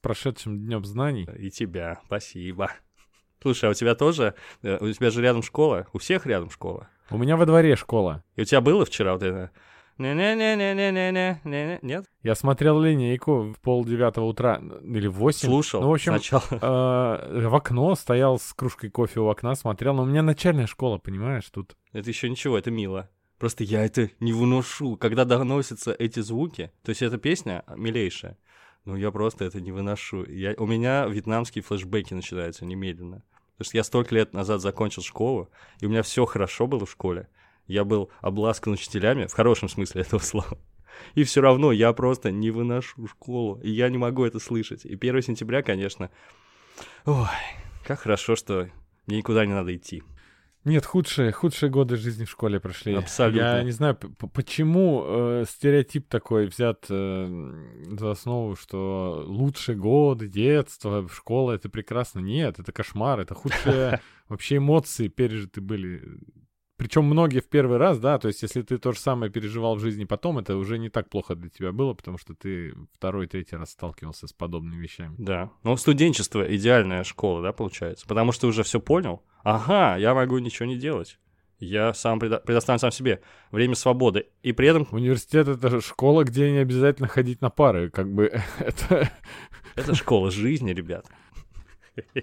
прошедшим Днем Знаний. И тебя, спасибо. Слушай, а у тебя тоже, э, у тебя же рядом школа, у всех рядом школа. У меня во дворе школа. И у тебя было вчера вот это? Не-не-не-не-не-не-не, нет? Я смотрел линейку в пол девятого утра, или в восемь. Слушал Ну, в общем, сначала. э, в окно стоял с кружкой кофе у окна, смотрел. Но у меня начальная школа, понимаешь, тут. Это еще ничего, это мило. Просто я это не выношу. Когда доносятся эти звуки, то есть эта песня милейшая, ну я просто это не выношу. Я, у меня вьетнамские флешбеки начинаются немедленно. Потому что я столько лет назад закончил школу, и у меня все хорошо было в школе. Я был обласкан учителями, в хорошем смысле этого слова. И все равно я просто не выношу школу, и я не могу это слышать. И 1 сентября, конечно, ой, как хорошо, что мне никуда не надо идти. Нет, худшие, худшие годы жизни в школе прошли. Абсолютно. Я не знаю, почему э, стереотип такой взят э, за основу, что лучшие годы детства, школа — это прекрасно. Нет, это кошмар, это худшие вообще эмоции пережиты были. Причем многие в первый раз, да, то есть если ты то же самое переживал в жизни потом, это уже не так плохо для тебя было, потому что ты второй, третий раз сталкивался с подобными вещами. Да. Ну, студенчество идеальная школа, да, получается? Потому что ты уже все понял. Ага, я могу ничего не делать. Я сам предо- предоставлю сам себе время свободы. И при этом Университет — это школа, где не обязательно ходить на пары, как бы это... это школа жизни, ребят.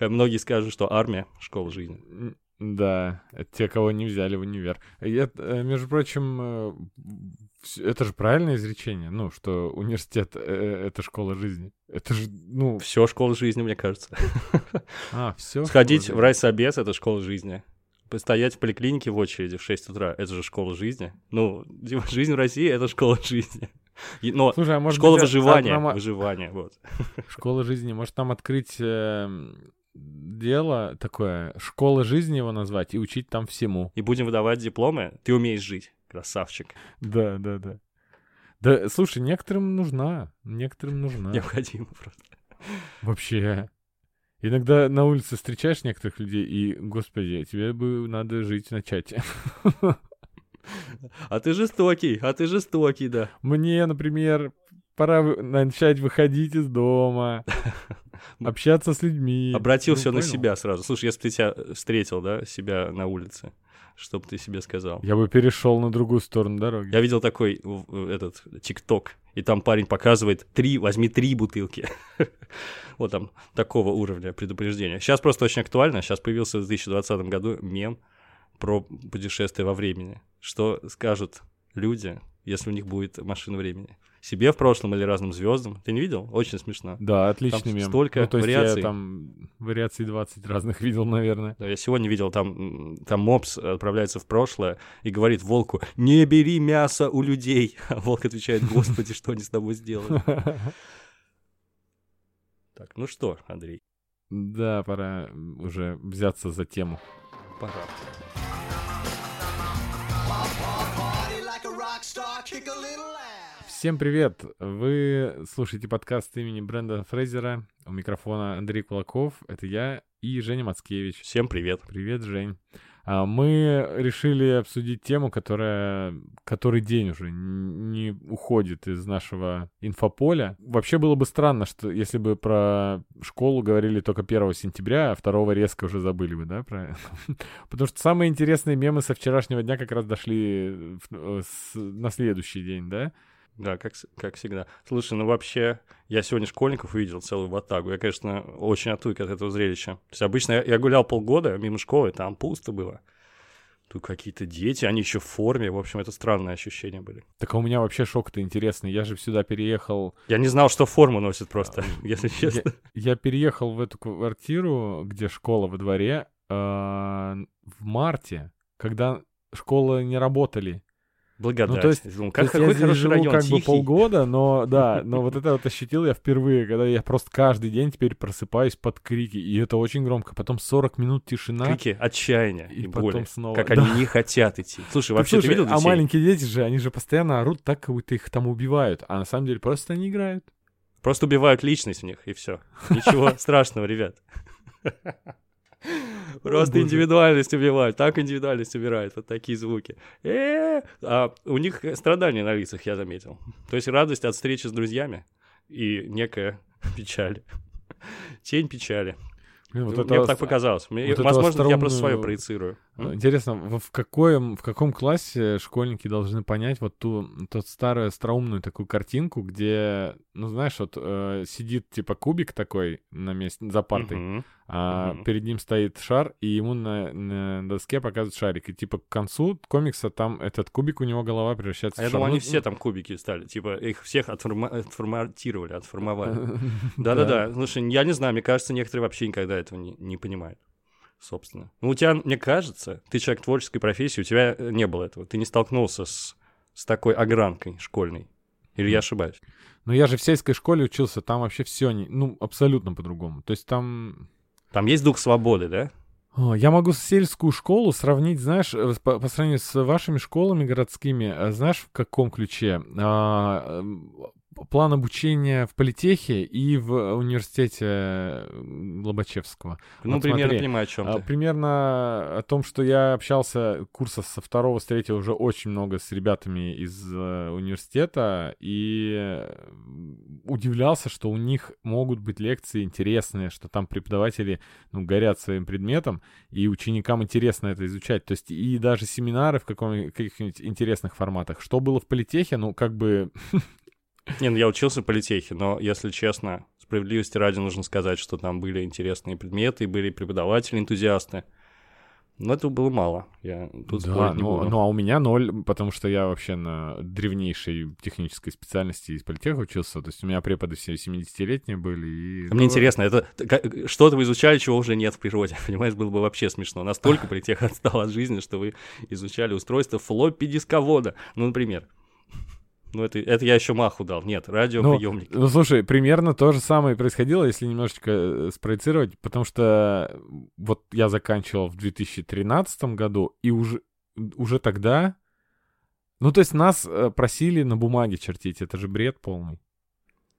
Многие скажут, что армия — школа жизни. Да, это те, кого не взяли в универ. Я, э, между прочим, э, это же правильное изречение, ну, что университет э, — это школа жизни. Это же, ну, Все школа жизни, мне кажется. а, все. Сходить в райсобес — это школа жизни. Постоять в поликлинике в очереди в 6 утра — это же школа жизни. Ну, жизнь в России — это школа жизни. И- Но Слушай, а может школа быть, а- выживания, а нам- выживания, вот. Школа жизни. Может, там открыть э, дело такое, школа жизни его назвать и учить там всему. И будем выдавать дипломы. Ты умеешь жить, красавчик. Да, да, да. Да, слушай, некоторым нужна, некоторым нужна. Необходимо просто. Вообще. Иногда на улице встречаешь некоторых людей, и, господи, тебе бы надо жить на чате. А ты жестокий, а ты жестокий, да. Мне, например, пора начать выходить из дома, общаться с людьми. Обратил Ну, все на понял? себя сразу. Слушай, если бы ты тебя встретил, да, себя на улице, что бы ты себе сказал? Я бы перешел на другую сторону дороги. Я видел такой этот ТикТок, и там парень показывает три, возьми три бутылки. Вот там такого уровня предупреждения. Сейчас просто очень актуально. Сейчас появился в 2020 году мем про путешествие во времени. Что скажут люди, если у них будет машина времени? Себе в прошлом или разным звездам? Ты не видел? Очень смешно. Да, отличный Там мем. столько ну, то есть вариаций. я там вариаций 20 разных видел, наверное. Да, я сегодня видел, там, там мопс отправляется в прошлое и говорит волку, не бери мясо у людей. А волк отвечает, господи, что они с тобой сделали? Так, ну что, Андрей, Да, пора уже взяться за тему. пора. Party like a rock star, kick a little. Всем привет! Вы слушаете подкаст имени Бренда Фрейзера. У микрофона Андрей Кулаков, это я и Женя Мацкевич. Всем привет. Привет, Жень. А, Мы решили обсудить тему, которая который день уже не уходит из нашего инфополя. Вообще было бы странно, что если бы про школу говорили только 1 сентября, а 2 резко уже забыли бы, да, про... Потому что самые интересные мемы со вчерашнего дня как раз дошли э, на следующий день, да? Да, как, как всегда. Слушай, ну вообще, я сегодня школьников увидел целую ватагу. Я, конечно, очень отвык от этого зрелища. То есть обычно я, я гулял полгода мимо школы, там пусто было. Тут какие-то дети, они еще в форме. В общем, это странные ощущения были. Так а у меня вообще шок-то интересный. Я же сюда переехал Я не знал, что форму носят просто, если Я, честно. я переехал в эту квартиру, где школа во дворе, э, в марте, когда школы не работали. Благодать. Ну, то есть- Думал, То как, есть я здесь живу район, как бы тихий. полгода, но да, но вот это вот ощутил я впервые, когда я просто каждый день теперь просыпаюсь под крики, и это очень громко. Потом 40 минут тишина. Крики отчаяния И и, потом боли. снова- Как Да. они не хотят идти. Слушай, вообще слушай, ты видел а детей? маленькие дети же, они же постоянно орут так, как будто их там убивают, а на самом деле просто они играют. Просто убивают личность в них, и все. Ничего страшного, ребят. Просто индивидуальность убивают. Так индивидуальность убирает. Вот такие звуки. Э, А у них страдания на лицах, я заметил. То есть радость от встречи с друзьями и некое печали. Тень печали. Блин, вот Мне это так показалось. Мне- вот возможно, я просто свое проецирую. Ну, Интересно, в, какоем, в каком классе школьники должны понять вот ту, тот старую остроумную такую картинку, где, ну знаешь, вот э, сидит типа кубик такой на месте, за партой, Мгм. А Мгм. перед ним стоит шар, и ему на, на доске показывают шарик. И типа к концу комикса там этот кубик, у него голова превращается А я в шар. думал, Ну, они все там кубики стали. Типа, их всех отформа- отформатировали, отформовали. Да-да-да. Слушай, я не знаю, мне кажется, некоторые вообще никогда этого не, не понимают. Собственно. Ну, у тебя, мне кажется, ты человек творческой профессии, у тебя э, не было этого. Ты не столкнулся с, с такой огранкой школьной. Или я ошибаюсь? Ну я же в сельской школе учился, там вообще все, ну, абсолютно по-другому. То есть там Там есть дух свободы, да? О, Я могу сельскую школу сравнить, знаешь, э, по, по сравнению с вашими школами городскими, э, знаешь, в каком ключе? А, план обучения в политехе и в университете Лобачевского. Ну, Вот примерно смотри, понимаю, о чем А, ты. Примерно о том, что я общался курса со второго, с третьего уже очень много с ребятами из э, университета и удивлялся, что у них могут быть лекции интересные, что там преподаватели ну, горят своим предметом, и ученикам интересно это изучать. То есть и даже семинары в каком- каких-нибудь интересных форматах. Что было в политехе, ну, как бы... Не, ну я учился в политехе, но, если честно, справедливости ради нужно сказать, что там были интересные предметы, были преподаватели-энтузиасты. Но этого было мало. Я тут Да, не ну, буду. ну, а у меня ноль, потому что я вообще на древнейшей технической специальности из политеха учился. То есть у меня преподы все 70-летние были. И... А Мне интересно, это что-то вы изучали, чего уже нет в природе, понимаешь, было бы вообще смешно. Настолько политех отстал от жизни, что вы изучали устройство флоппи-дисковода, ну, например. Ну, это, это я еще маху дал. Нет, радиоприемник. Ну, слушай, примерно то же самое происходило, если немножечко э, спроецировать, потому что э, вот я заканчивал в 2013 году, и уже, уже тогда... Ну, то есть нас просили на бумаге чертить, это же бред полный.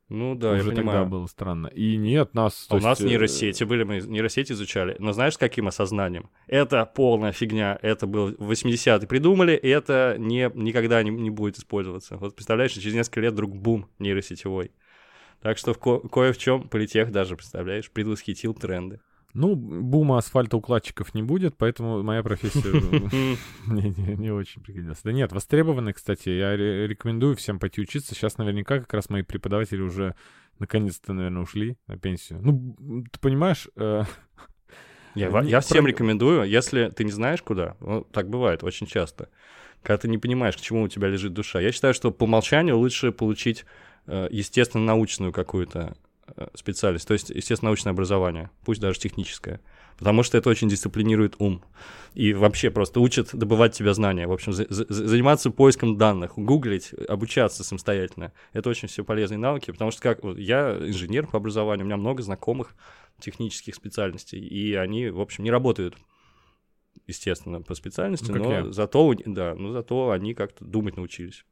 Ну да, уже я понимаю. тогда было странно. И нет, нас... А у то нас есть, э, нейросети были, мы нейросети изучали. Но знаешь, с каким осознанием? Это полная фигня. Это был 80-е придумали, и это не, никогда не, не будет использоваться. Вот представляешь, через несколько лет вдруг бум нейросетевой. Так что в ко- кое в чем политех даже, представляешь, предвосхитил тренды. Ну, бума асфальтоукладчиков не будет, поэтому моя профессия мне не, очень пригодилась. Да нет, востребованный, кстати, я ре- рекомендую всем пойти учиться. Сейчас наверняка как раз мои преподаватели уже наконец-то, наверное, ушли на пенсию. Ну, ты понимаешь, э, Я, Не- я всем рекомендую, если ты не знаешь куда, ну, так бывает очень часто, когда ты не понимаешь, к чему у тебя лежит душа. Я считаю, что по умолчанию лучше получить э, естественно-научную какую-то э, специальность, то есть естественно-научное образование, пусть даже техническое, потому что это очень дисциплинирует ум. И вообще просто учат добывать тебя знания, в общем, за- за- заниматься поиском данных, гуглить, обучаться самостоятельно. Это очень все полезные навыки, потому что как вот я инженер по образованию, у меня много знакомых технических специальностей, и они, в общем, не работают естественно, по специальности, Ну, но я. зато, да, но зато они как-то думать научились.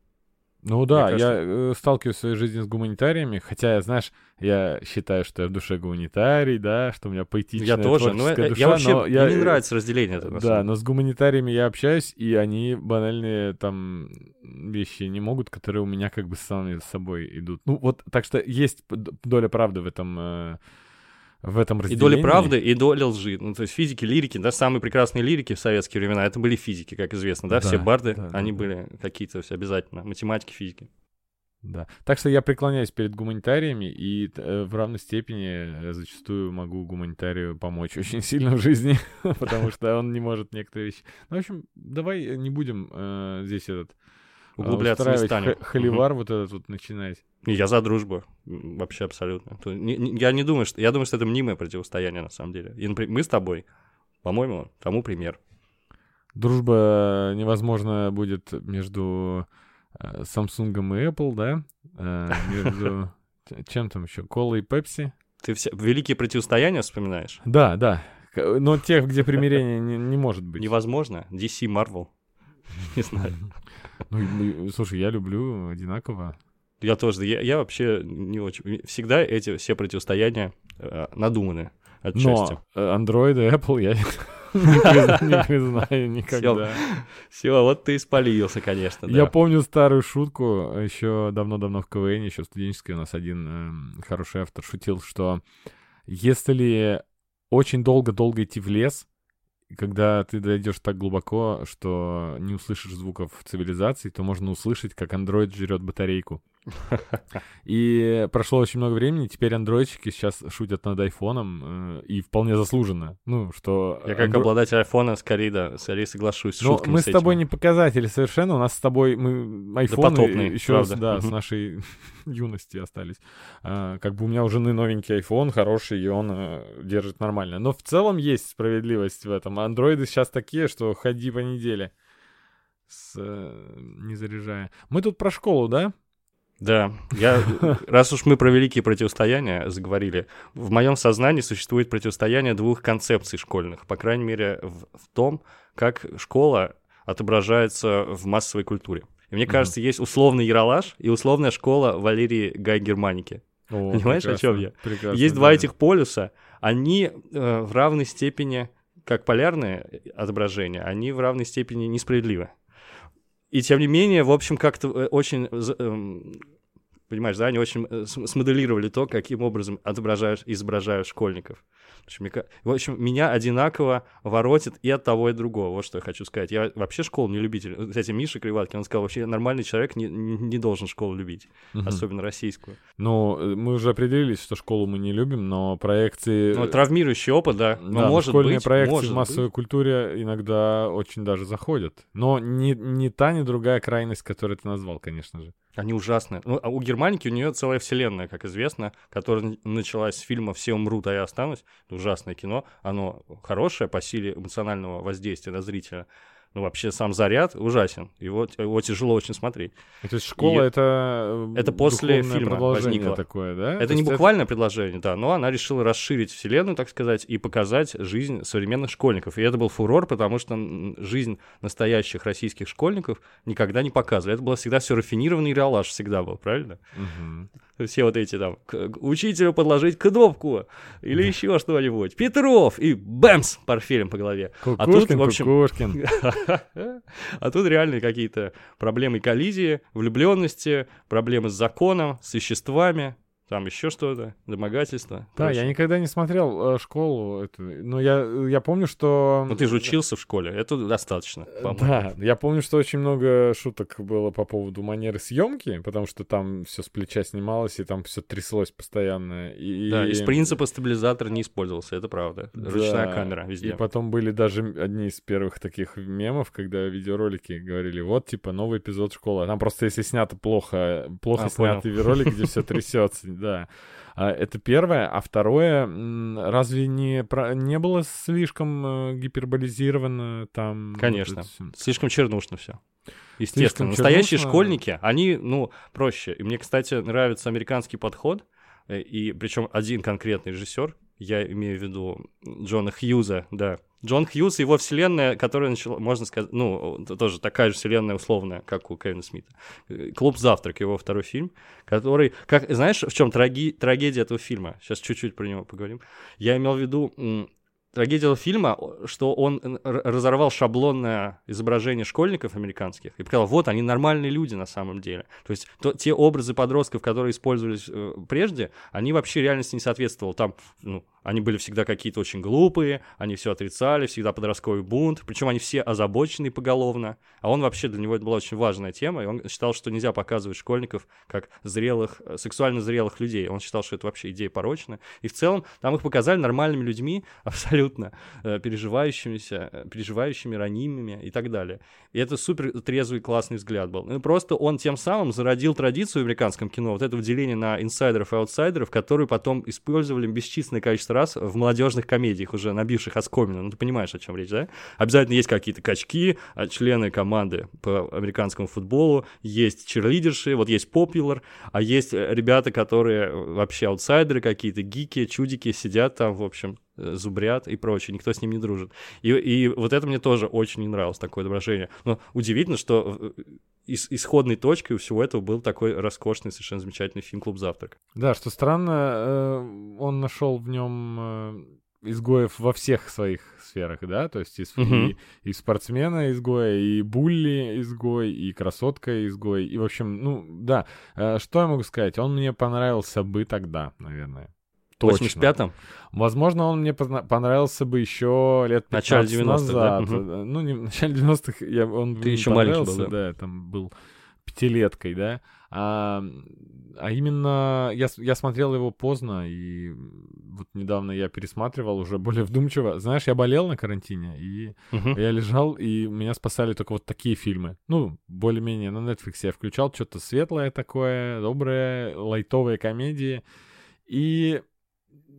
Ну да, Мне я э, сталкиваюсь в своей жизни с гуманитариями, хотя, знаешь, я считаю, что я в душе гуманитарий, да, что у меня поэтичная я тоже, но творческая э, душа, я вообще, но мне я, не э, нравится разделение это, Да, но с гуманитариями я общаюсь, и они банальные там вещи не могут, которые у меня как бы сами с собой идут. Ну вот, так что есть доля правды в этом, э, в этом И разделении. доля правды, и доля лжи. Ну, то есть физики, лирики, да, самые прекрасные лирики в советские времена, это были физики, как известно, да, все Да, барды, да, они да, да. были какие-то все обязательно, математики, физики. Да. Так что я преклоняюсь перед гуманитариями, и э, в равной степени э, зачастую могу гуманитарию помочь очень сильно в жизни, потому что он не может некоторые вещи. Ну, в общем, давай не будем э, здесь этот Углубляться не станем. х- холивар вот этот вот начинать. Я за дружбу, вообще абсолютно. Я не думаю, что... Я думаю, что это мнимое противостояние, на самом деле. И, мы с тобой, по-моему, тому пример. Дружба невозможна будет между э, Samsung и Apple, да? Э, между чем там еще? Кола и Пепси? Ты все великие противостояния вспоминаешь? Да, да. Но тех, где примирения не, не может быть. Невозможно. DC, Marvel. Не знаю. Ну, слушай, я люблю одинаково. Я тоже. Я, я вообще не очень... Всегда эти все противостояния э, надуманы отчасти. Но э, Android и Apple я Не призна- не признаю никогда. Все, вот ты испалился, конечно, Я помню старую шутку, еще давно-давно в КВН, еще студенческий у нас один эм, хороший автор шутил, что если очень долго-долго идти в лес, когда ты дойдешь так глубоко, что не услышишь звуков цивилизации, то можно услышать, как андроид жрет батарейку. И прошло очень много времени, теперь андроидчики сейчас шутят над айфоном, э, и вполне заслуженно. Ну, что... Я как андро- обладатель айфона скорее, да, скорее соглашусь с но мы с тобой этими. не показатели совершенно. У нас с тобой мы айфоны Допотопные, еще правда. да, с нашей юности остались. А, как бы у меня у жены новенький iPhone, хороший, и он э, держит нормально. Но в целом есть справедливость в этом. Андроиды сейчас такие, что ходи по неделе. С, э, не заряжая. Мы тут про школу, да? Да, я, раз уж мы про великие противостояния заговорили, в моем сознании существует противостояние двух концепций школьных, по крайней мере, в, в том, как школа отображается в массовой культуре. И мне кажется, есть условный Яралаш и условная школа Валерии Гай Германики. О, Понимаешь, о прекрасно, я? прекрасно, Есть да. два этих полюса, они э, в равной степени, как полярные отображения, они в равной степени несправедливы. И тем не менее, в общем, как-то э, очень, за- эм, понимаешь, да, они очень э, см- смоделировали то, каким образом отображают, изображают школьников. В общем, меня одинаково воротит и от того, и от другого. Вот что я хочу сказать. Я вообще школу не любитель. Кстати, Миша Криваткин, он сказал, вообще нормальный человек не, не должен школу любить, Мгм. особенно российскую. Ну, э, мы уже определились, что школу мы не любим, но проекции... Ну, травмирующий опыт, да. Но Да, но может школьные быть, проекции может в массовой быть. культуре иногда очень даже заходят. Но ни, ни та, ни другая крайность, которую ты назвал, конечно же. Они ужасные. Ну, а у Германики у нее целая вселенная, как известно, которая началась с фильма «Все умрут, а я останусь». Это ужасное кино. Оно хорошее по силе эмоционального воздействия на зрителя. Ну, вообще, сам заряд ужасен. Его, его тяжело очень смотреть. И то есть школа И это... э, это после фильма возникло. такое, да? То Это не буквальное предложение, да, но она решила расширить вселенную, так сказать, и показать жизнь современных школьников. И это был фурор, потому что жизнь настоящих российских школьников никогда не показывали. Это было всегда все рафинированный реалаж, всегда был, правильно? Мгм. Все вот эти там, к- к- учителю подложить кнопку или еще что-нибудь. Петров! И бэмс! Портфелем по голове. А тут, Кукушкин, в общем, Кукушкин. а тут реально какие-то проблемы коллизии, влюбленности, проблемы с законом, с веществами, там еще что-то, домогательство. Да, прочее. я никогда не смотрел э, школу. эту, Но я, я помню, что... Ну ты же учился в школе, это достаточно, по-моему. Да, я помню, что очень много шуток было по поводу манеры съемки, потому что там все с плеча снималось, и там все тряслось постоянно. И... Да, из принципа стабилизатор не использовался, это правда. Ручная Да, камера И везде. потом были даже одни из первых таких мемов, когда видеоролики говорили, вот, типа, новый эпизод школы. Там просто, если снято плохо, плохо А, понял. снятый ролик, где все трясется, да. А, Это первое. А второе, разве не, не было слишком э, гиперболизировано там? вот Конечно. всё? Слишком чернушно все. Слишком Естественно. Настоящие чернушно. школьники, они, ну, проще. И мне, кстати, нравится американский подход. э, И причем один конкретный режиссер, я имею в виду Джона Хьюза, да. Джон Хьюз, его вселенная, которая начала, можно сказать, ну, тоже такая же вселенная условная, как у Кевина Смита. «Клуб завтрак», его второй фильм, который, как, знаешь, в чем трагедия этого фильма? Сейчас чуть-чуть про него поговорим. Я имел в виду, трагедия фильма, что он разорвал шаблонное изображение школьников американских и показал, вот они нормальные люди на самом деле. То есть то- те образы подростков, которые использовались э, прежде, они вообще реальности не соответствовали. Там, ну, они были всегда какие-то очень глупые, они все отрицали, всегда подростковый бунт, причем они все озабоченные поголовно, а он вообще, для него это была очень важная тема, и он считал, что нельзя показывать школьников как зрелых, э, сексуально зрелых людей. Он считал, что это вообще идея порочная. И в целом там их показали нормальными людьми, абсолютно э, переживающимися, э, переживающими, ранимыми и так далее. И это супер трезвый, классный взгляд был. Ну, просто он тем самым зародил традицию в американском кино, вот это деление на инсайдеров и аутсайдеров, которую потом использовали бесчисленное количество раз в молодежных комедиях, уже набивших оскомину. Ну, ты понимаешь, о чем речь, да? Обязательно есть какие-то качки, а, члены команды по американскому футболу, есть черлидерши, вот есть популар, а есть э, ребята, которые вообще аутсайдеры какие-то, гики, чудики, сидят там, в общем, зубрят и прочее, никто с ним не дружит. И, и вот это мне тоже очень не нравилось, такое отображение. Но удивительно, что э, ис- исходной точкой у всего этого был такой роскошный, совершенно замечательный фильм «Клуб завтрак». Да, что странно, э, он нашел в нем изгоев во всех своих сферах, да, то есть и, с- Мгм. и, и спортсмена изгоя, и булли изгой, и красотка изгой, и, в общем, ну, да, Э, что я могу сказать, он мне понравился бы тогда, наверное. В 85-м? Возможно, он мне понравился бы еще лет 15 Начале 90-х, да? назад. Мгм. Э, Ну, не в начале 90-х, я, он Ты еще маленький был, да? я там был пятилеткой, да. А, а именно я, я смотрел его поздно, и вот недавно я пересматривал уже более вдумчиво. Знаешь, я болел на карантине, и Мгм. я лежал, и меня спасали только вот такие фильмы. Ну, более-менее на Netflix я включал что-то светлое такое, доброе, лайтовые комедии. И,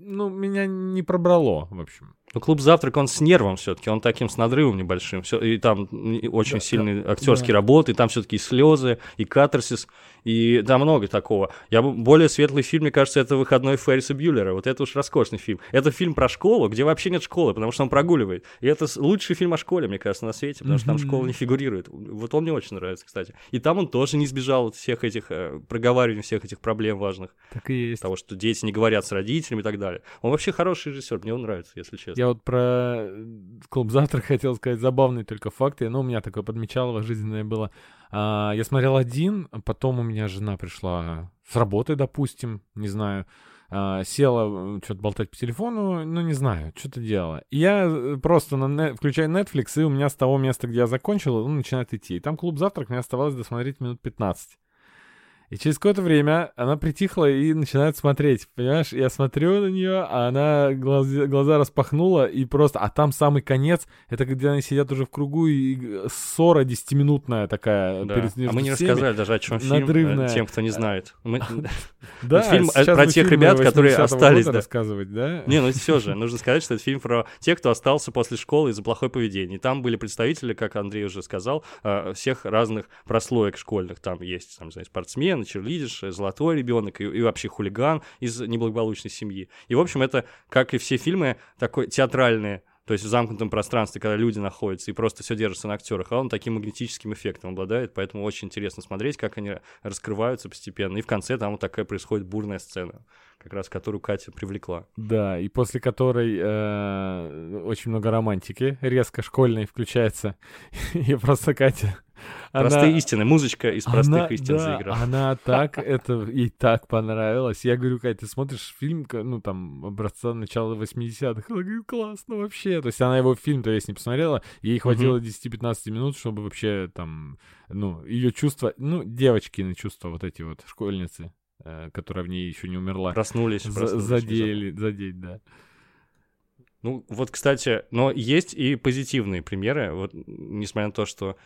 ну, меня не пробрало, в общем. Ну, клуб завтрак, он с нервом все-таки, он таким с надрывом небольшим. Всё, и там очень Да, сильные актерские работы, и там все-таки и слезы, и катарсис, и да, много такого. Я более светлый фильм, мне кажется, это выходной Ферриса Бьюлера. Вот это уж роскошный фильм. Это фильм про школу, где вообще нет школы, потому что он прогуливает. И это лучший фильм о школе, мне кажется, на свете, потому что там школа не фигурирует. Вот он мне очень нравится, кстати. И там он тоже не избежал от всех этих э, проговариваний, всех этих проблем важных. Так и есть. Того, что дети не говорят с родителями и так далее. Он вообще хороший режиссер, мне он нравится, если честно. Я вот про э, клуб завтрак хотел сказать забавный только факт. Но у меня такое подмечалово жизненное было. А, я смотрел один, потом у меня жена пришла с работы, допустим, не знаю. а, села что-то болтать по телефону, ну, не знаю, что-то делала. И я э, просто на включаю Netflix, и у меня с того места, где я закончил, он начинает идти. И там клуб завтрак, мне оставалось досмотреть минут 15. И через какое-то время она притихла и начинает смотреть, понимаешь? Я смотрю на нее, а она глаз- глаза распахнула и просто... А там самый конец, это где они сидят уже в кругу, и ссора десятиминутная такая. Да. перед- А мы не всеми. рассказали даже, о чем фильм, э, надрывная. тем, кто не знает. Мы- Да, фильм, э, про тех ребят, которые 80-го остались, да. рассказывать, да? Не, ну все же, нужно сказать, что это фильм про тех, кто остался после школы из-за плохое поведение. И там были представители, как Андрей уже сказал, э, всех разных прослоек школьных. Там есть, там, не знаю, спортсмен, черлидерш, э, золотой ребенок и, и вообще хулиган из неблагополучной семьи. И, в общем, это, как и все фильмы, такой театральные, то есть в замкнутом пространстве, когда люди находятся и просто все держится на актерах, а он таким магнетическим эффектом обладает, поэтому очень интересно смотреть, как они раскрываются постепенно. И в конце там вот такая происходит бурная сцена, как раз которую Катя привлекла. Да, и после которой э, очень много романтики резко школьной включается. И просто Катя... Простые она- истины, музычка из простых Она- истин да, заиграла. Она так, это ей так понравилось. Я говорю, Кать, ты смотришь фильм, ну, там, образца начала 80-х. Она говорит, классно вообще. То есть она его фильм-то весь не посмотрела. Ей хватило 10-15 минут, чтобы вообще там, ну, ее чувства, ну, девочкины чувства, вот эти вот школьницы, которая в ней еще не умерла, Проснулись, за- проснулись задели, задеть, да. Ну, вот, кстати, но есть и позитивные примеры. Вот, несмотря на то, что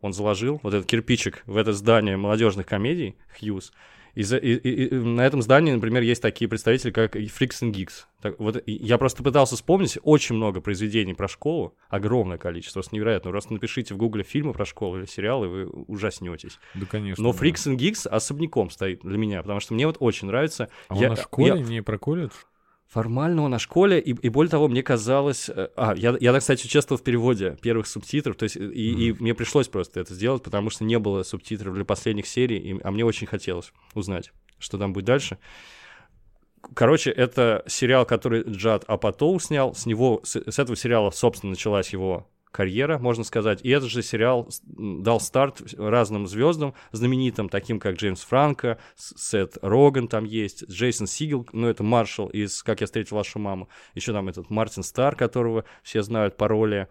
он заложил вот этот кирпичик в это здание молодежных комедий, Хьюз, и, за- и- и- и на этом здании, например, есть такие представители, как Freaks and Geeks. Так, вот я просто пытался вспомнить очень много произведений про школу, огромное количество, просто невероятно. Просто напишите в гугле фильмы про школу или сериалы, вы ужаснетесь. Да, конечно. Но да. Freaks and Geeks особняком стоит для меня, потому что мне вот очень нравится. А Я- он на школе, я- не про колледж? Формально он о школе, и, и более того, мне казалось... э, А, я, я, кстати, участвовал в переводе первых субтитров, то есть, и, и мне пришлось просто это сделать, потому что не было субтитров для последних серий, и- а мне очень хотелось узнать, что там будет дальше. Короче, это сериал, который Джад Апатоу снял, с него, с, с этого сериала, собственно, началась его карьера, можно сказать. И этот же сериал дал старт разным звездам, знаменитым, таким как Джеймс Франко, Сет Роган там есть, Джейсон Сигел, ну это Маршал из «Как я встретил вашу маму», еще там этот Мартин Стар, которого все знают по роли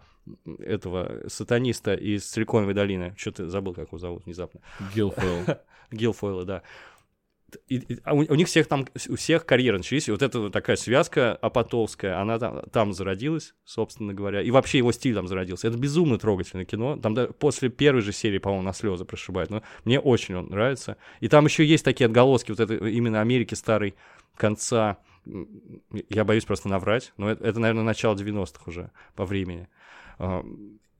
этого сатаниста из Силиконовой долины. Что-то забыл, как его зовут внезапно. Гилфойл. Гилфойла, да. И- и- а у, у них всех там, у всех карьеры начались, и вот эта такая связка апатовская, она там, там зародилась, собственно говоря, и вообще его стиль там зародился. Это безумно трогательное кино, там да, после первой же серии, по-моему, на слезы прошибает, но мне очень он нравится. И там еще есть такие отголоски вот это именно Америки старой конца, я боюсь просто наврать, но это, это наверное, начало 90-х уже по времени.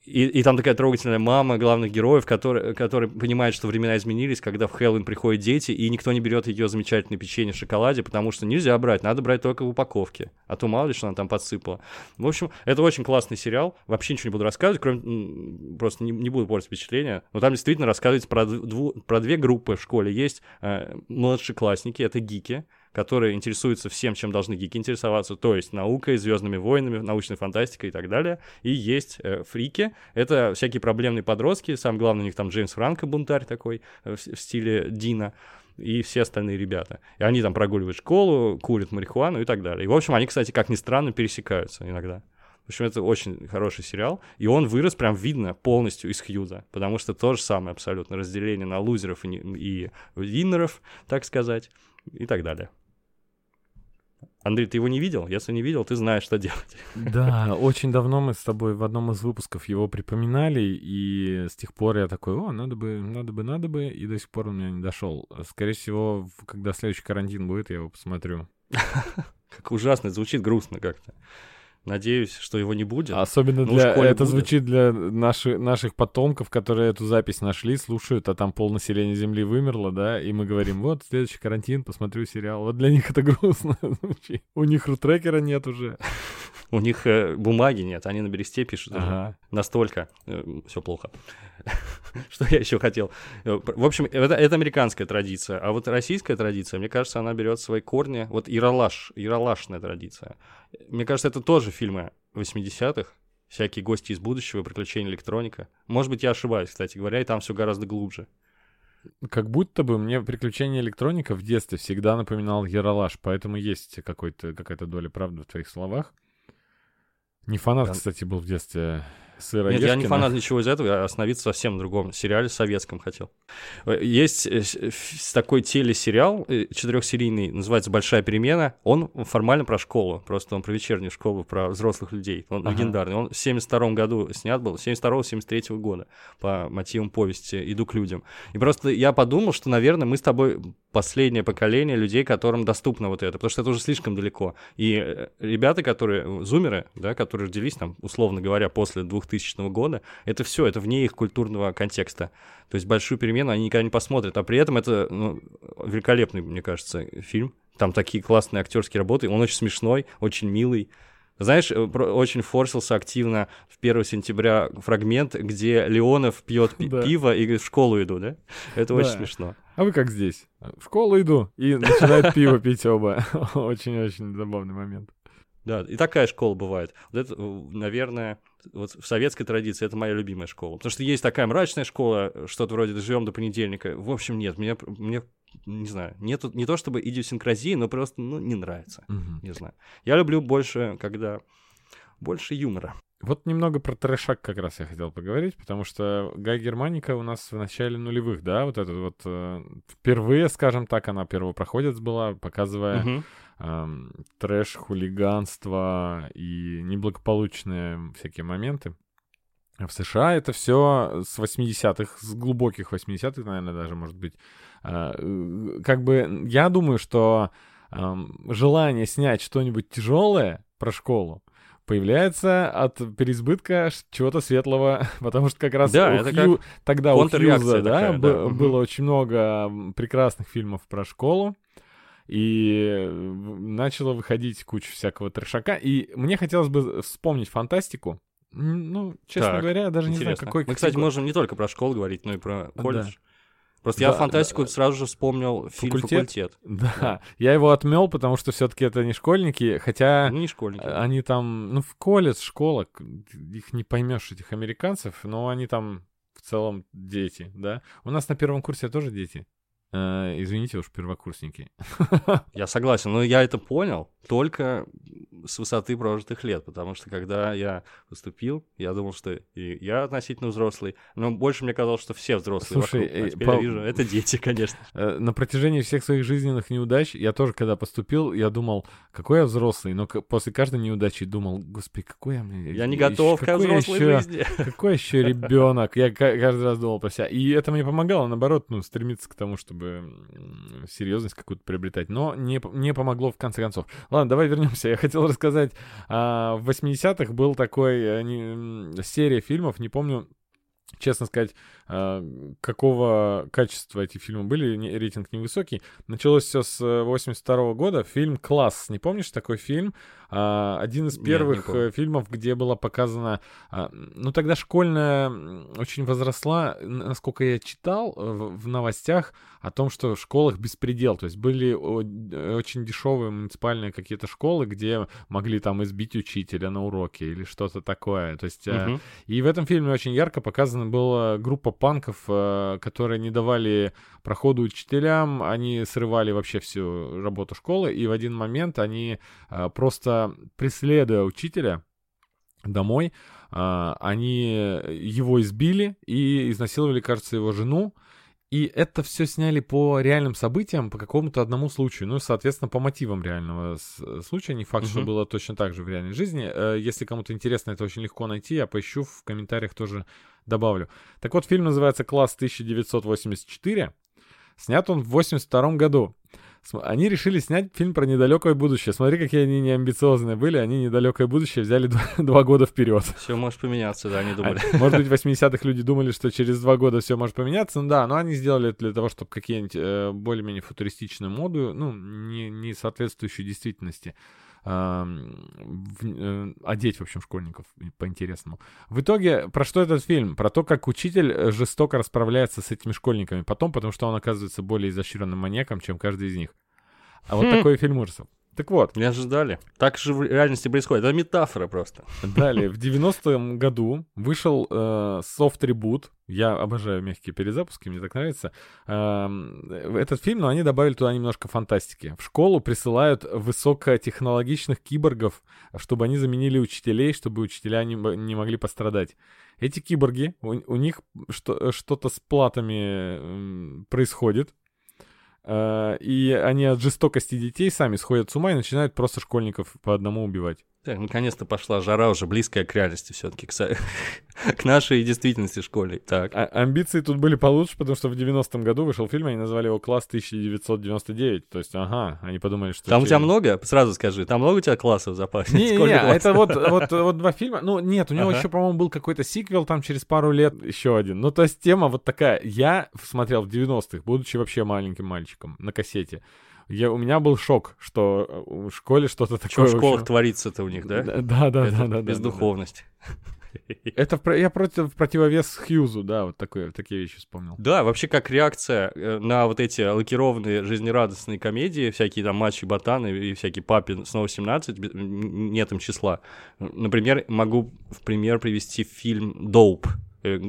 И, и там такая трогательная мама главных героев, который, который понимает, что времена изменились, когда в Хэллоуин приходят дети, и никто не берет ее замечательное печенье в шоколаде, потому что нельзя брать, надо брать только в упаковке. А то мало ли, что она там подсыпала. В общем, это очень классный сериал. Вообще ничего не буду рассказывать, кроме просто не, не буду портить впечатление. Но там действительно рассказывается про, дву- про две группы в школе. Есть э, младшеклассники, это гики, которые интересуются всем, чем должны гики интересоваться, то есть наукой, звездными войнами, научной фантастикой и так далее. И есть э, фрики, это всякие проблемные подростки, самый главный у них там Джеймс Франко, бунтарь такой, э, в, в стиле Дина и все остальные ребята. И они там прогуливают школу, курят марихуану и так далее. И, в общем, они, кстати, как ни странно, пересекаются иногда. В общем, это очень хороший сериал. И он вырос прям видно полностью из Хьюза. Потому что то же самое абсолютно. Разделение на лузеров и, и виннеров, так сказать, и так далее. Андрей, ты его не видел? Если не видел, ты знаешь, что делать. Да, очень давно мы с тобой в одном из выпусков его припоминали, и с тех пор я такой, о, надо бы, надо бы, надо бы, и до сих пор он у меня не дошел. Скорее всего, когда следующий карантин будет, я его посмотрю. Как ужасно, звучит грустно как-то. Надеюсь, что его не будет. Особенно Ну, в для... Это будет. звучит для наши, наших потомков, которые эту запись нашли, слушают, а там полнаселения Земли вымерло, да, и мы говорим, вот, следующий карантин, посмотрю сериал. Вот для них это грустно звучит. У них рутрекера нет уже. У них э, бумаги нет, они на бересте пишут. Ага. Настолько все плохо. Что я еще хотел? Э, В общем, это, это американская традиция. А вот российская традиция, мне кажется, она берет свои корни. Вот Иралаш, Иралашная традиция. Мне кажется, это тоже фильмы 80-х. Всякие гости из будущего, приключения электроника. Может быть, я ошибаюсь, кстати говоря, и там все гораздо глубже. Как будто бы мне приключения электроника в детстве всегда напоминал Яралаш, поэтому есть какой-то, какая-то доля правды в твоих словах. Не фанат, Да. кстати, был в детстве сыра Нет, я не фанат ничего из этого, я остановиться совсем на другом сериале советском хотел. Э, Есть э, с такой телесериал э, четырехсерийный, называется «Большая перемена». Он формально про школу, просто он про вечернюю школу, про взрослых людей. Он Ага. легендарный. Он в 72 году снят был, 72-73 года по мотивам повести «Иду к людям». И просто я подумал, что, наверное, мы с тобой последнее поколение людей, которым доступно вот это, потому что это уже слишком далеко. И э, ребята, которые, э, зумеры, да, которые родились там, условно говоря, после 2000 года, это все, это вне их культурного контекста. То есть большую перемену они никогда не посмотрят. А при этом это ну, великолепный, мне кажется, фильм. Там такие классные актерские работы. Он очень смешной, очень милый. Знаешь, э, очень форсился активно в 1 сентября фрагмент, где Леонов пьет пи- Да. пиво и говорит, в школу иду, да? Это очень Да. смешно. А вы как здесь? В школу иду и начинают пиво пить оба. Очень-очень забавный момент. Да, и такая школа бывает. Вот это, э, наверное, вот в советской традиции это моя любимая школа. Потому что есть такая мрачная школа, что-то вроде «доживем до понедельника». В общем, нет, мне, мне не знаю, нету, не то чтобы идиосинкразии, но просто, ну, не нравится. Мгм. Не знаю. Я люблю больше, когда больше юмора. Вот немного про трэшак как раз я хотел поговорить, потому что Гай Германика у нас в начале нулевых, да, вот этот вот э, впервые, скажем так, она первопроходец была, показывая Мгм. Эм, трэш, хулиганство и неблагополучные всякие моменты. В США это все с 80-х, с глубоких 80-х, наверное, даже, может быть. Э, э, Как бы я думаю, что эм, желание снять что-нибудь тяжелое про школу появляется от переизбытка чего-то светлого, потому что как раз Да, у Хью- тогда у Хьюза, да, такая, б- да, мгм. было очень много прекрасных фильмов про школу, и э, начало выходить куча всякого трешака, и мне хотелось бы вспомнить фантастику. Ну, честно Так, говоря, я даже не знаю, Интересно. какой... Мы, кстати, можем не только про школу говорить, но и про Да. колледж. Просто я Да, фантастику да. сразу же вспомнил фильм Факультет? «Факультет». Да, я его отмел, потому что все-таки это не школьники, хотя Ну, не школьники. они там, ну, в колледж, школа, их не поймешь, этих американцев, но они там в целом дети, да. У нас на первом курсе тоже дети. Э, извините уж, первокурсники. Я согласен, но я это понял только с высоты прожитых лет, потому что когда я поступил, я думал, что и я относительно взрослый, но больше мне казалось, что все взрослые Слушай, вокруг. А э, теперь по- я вижу, это дети, конечно. Э, На протяжении всех своих жизненных неудач, я тоже, когда поступил, я думал, какой я взрослый, но после каждой неудачи думал, господи, какой я... мне- Я не готов к взрослой ещё- жизни. Какой еще ребенок? Я ка- каждый раз думал про себя. И это мне помогало, наоборот, ну, стремиться к тому, чтобы м, серьезность какую-то приобретать. Но не, не помогло в конце концов. Ладно, давай вернемся. Я хотел рассказать. а, в 80-х был такой э, не- серия фильмов, не помню, честно сказать, какого качества эти фильмы были, не- рейтинг невысокий. Началось все с 82 года. Фильм «Класс». Не помнишь такой фильм? А, Один из Нет, не первых э, фильмов, где было показано... а, Ну, тогда школьная очень возросла, насколько я читал э, в новостях, о том, что в школах беспредел. То есть были очень дешевые муниципальные какие-то школы, где могли там избить учителя на уроке или что-то такое. То есть... э, Мгм. и в этом фильме очень ярко показана была группа панков, э, которые не давали проходу учителям, они срывали вообще всю работу школы, и в один момент они э, просто преследуя учителя домой, э, они его избили и изнасиловали, кажется, его жену. И это все сняли по реальным событиям, по какому-то одному случаю. Ну, соответственно, по мотивам реального с- случая. Не факт, что Мгм. было точно так же в реальной жизни. Э, Если кому-то интересно, это очень легко найти. Я поищу в комментариях тоже добавлю. Так вот, фильм называется «Класс 1984». Снят он в 82 году. Они решили снять фильм про недалекое будущее. Смотри, какие они неамбициозные были. Они недалекое будущее взяли два, два года вперед. Все может поменяться, да, они думали. А, Может быть, в 80-х люди думали, что через два года все может поменяться. Ну да, но они сделали это для того, чтобы какие-нибудь э, более-менее футуристичную моду, ну, не, не соответствующую действительности, одеть, в общем, школьников по-интересному. В итоге, про что этот фильм? Про то, как учитель э, жестоко расправляется с этими школьниками потом, потому что он оказывается более изощренным маньяком, чем каждый из них. А вот Хм. такой фильм ужасов. Так вот, Не ожидали. Так же в реальности происходит. Это метафора просто. Далее, в 90-м году вышел э, Reboot. Я обожаю мягкие перезапуски, мне так нравится. Эм, этот фильм, но они добавили туда немножко фантастики. В школу присылают высокотехнологичных киборгов, чтобы они заменили учителей, чтобы учителя не, не могли пострадать. Эти киборги, у, у них что, что-то с платами происходит. Э, и они от жестокости детей сами сходят с ума и начинают просто школьников по одному убивать. Так, наконец-то пошла жара уже близкая к реальности все-таки, к, со- к нашей действительности школе. Так. А- амбиции тут были получше, потому что в 90-м году вышел фильм, они назвали его «Класс 1999». То есть, ага, они подумали, что... Там у тебя много? Сразу скажи. Там много у тебя классов в запасе? Не, не, Сколько не, классов? это вот, вот, вот два фильма. Ну, нет, у него Ага. еще, по-моему, был какой-то сиквел там через пару лет, еще один. Ну, то есть тема вот такая. Я смотрел в 90-х, будучи вообще маленьким мальчиком, на кассете. Я, у меня был шок, что э, в школе что-то Что такое... в школах общем- творится-то у них, да? Да, да, да, Это да, да, да. Бездуховность. Это я против противовес Хьюзу, да, вот такое, такие вещи вспомнил. Да, вообще как реакция э, на вот эти лакированные жизнерадостные комедии, всякие там матчи ботаны и всякие папин снова 17, бе- м, нет им числа. Например, могу в пример привести фильм «Доуп», э,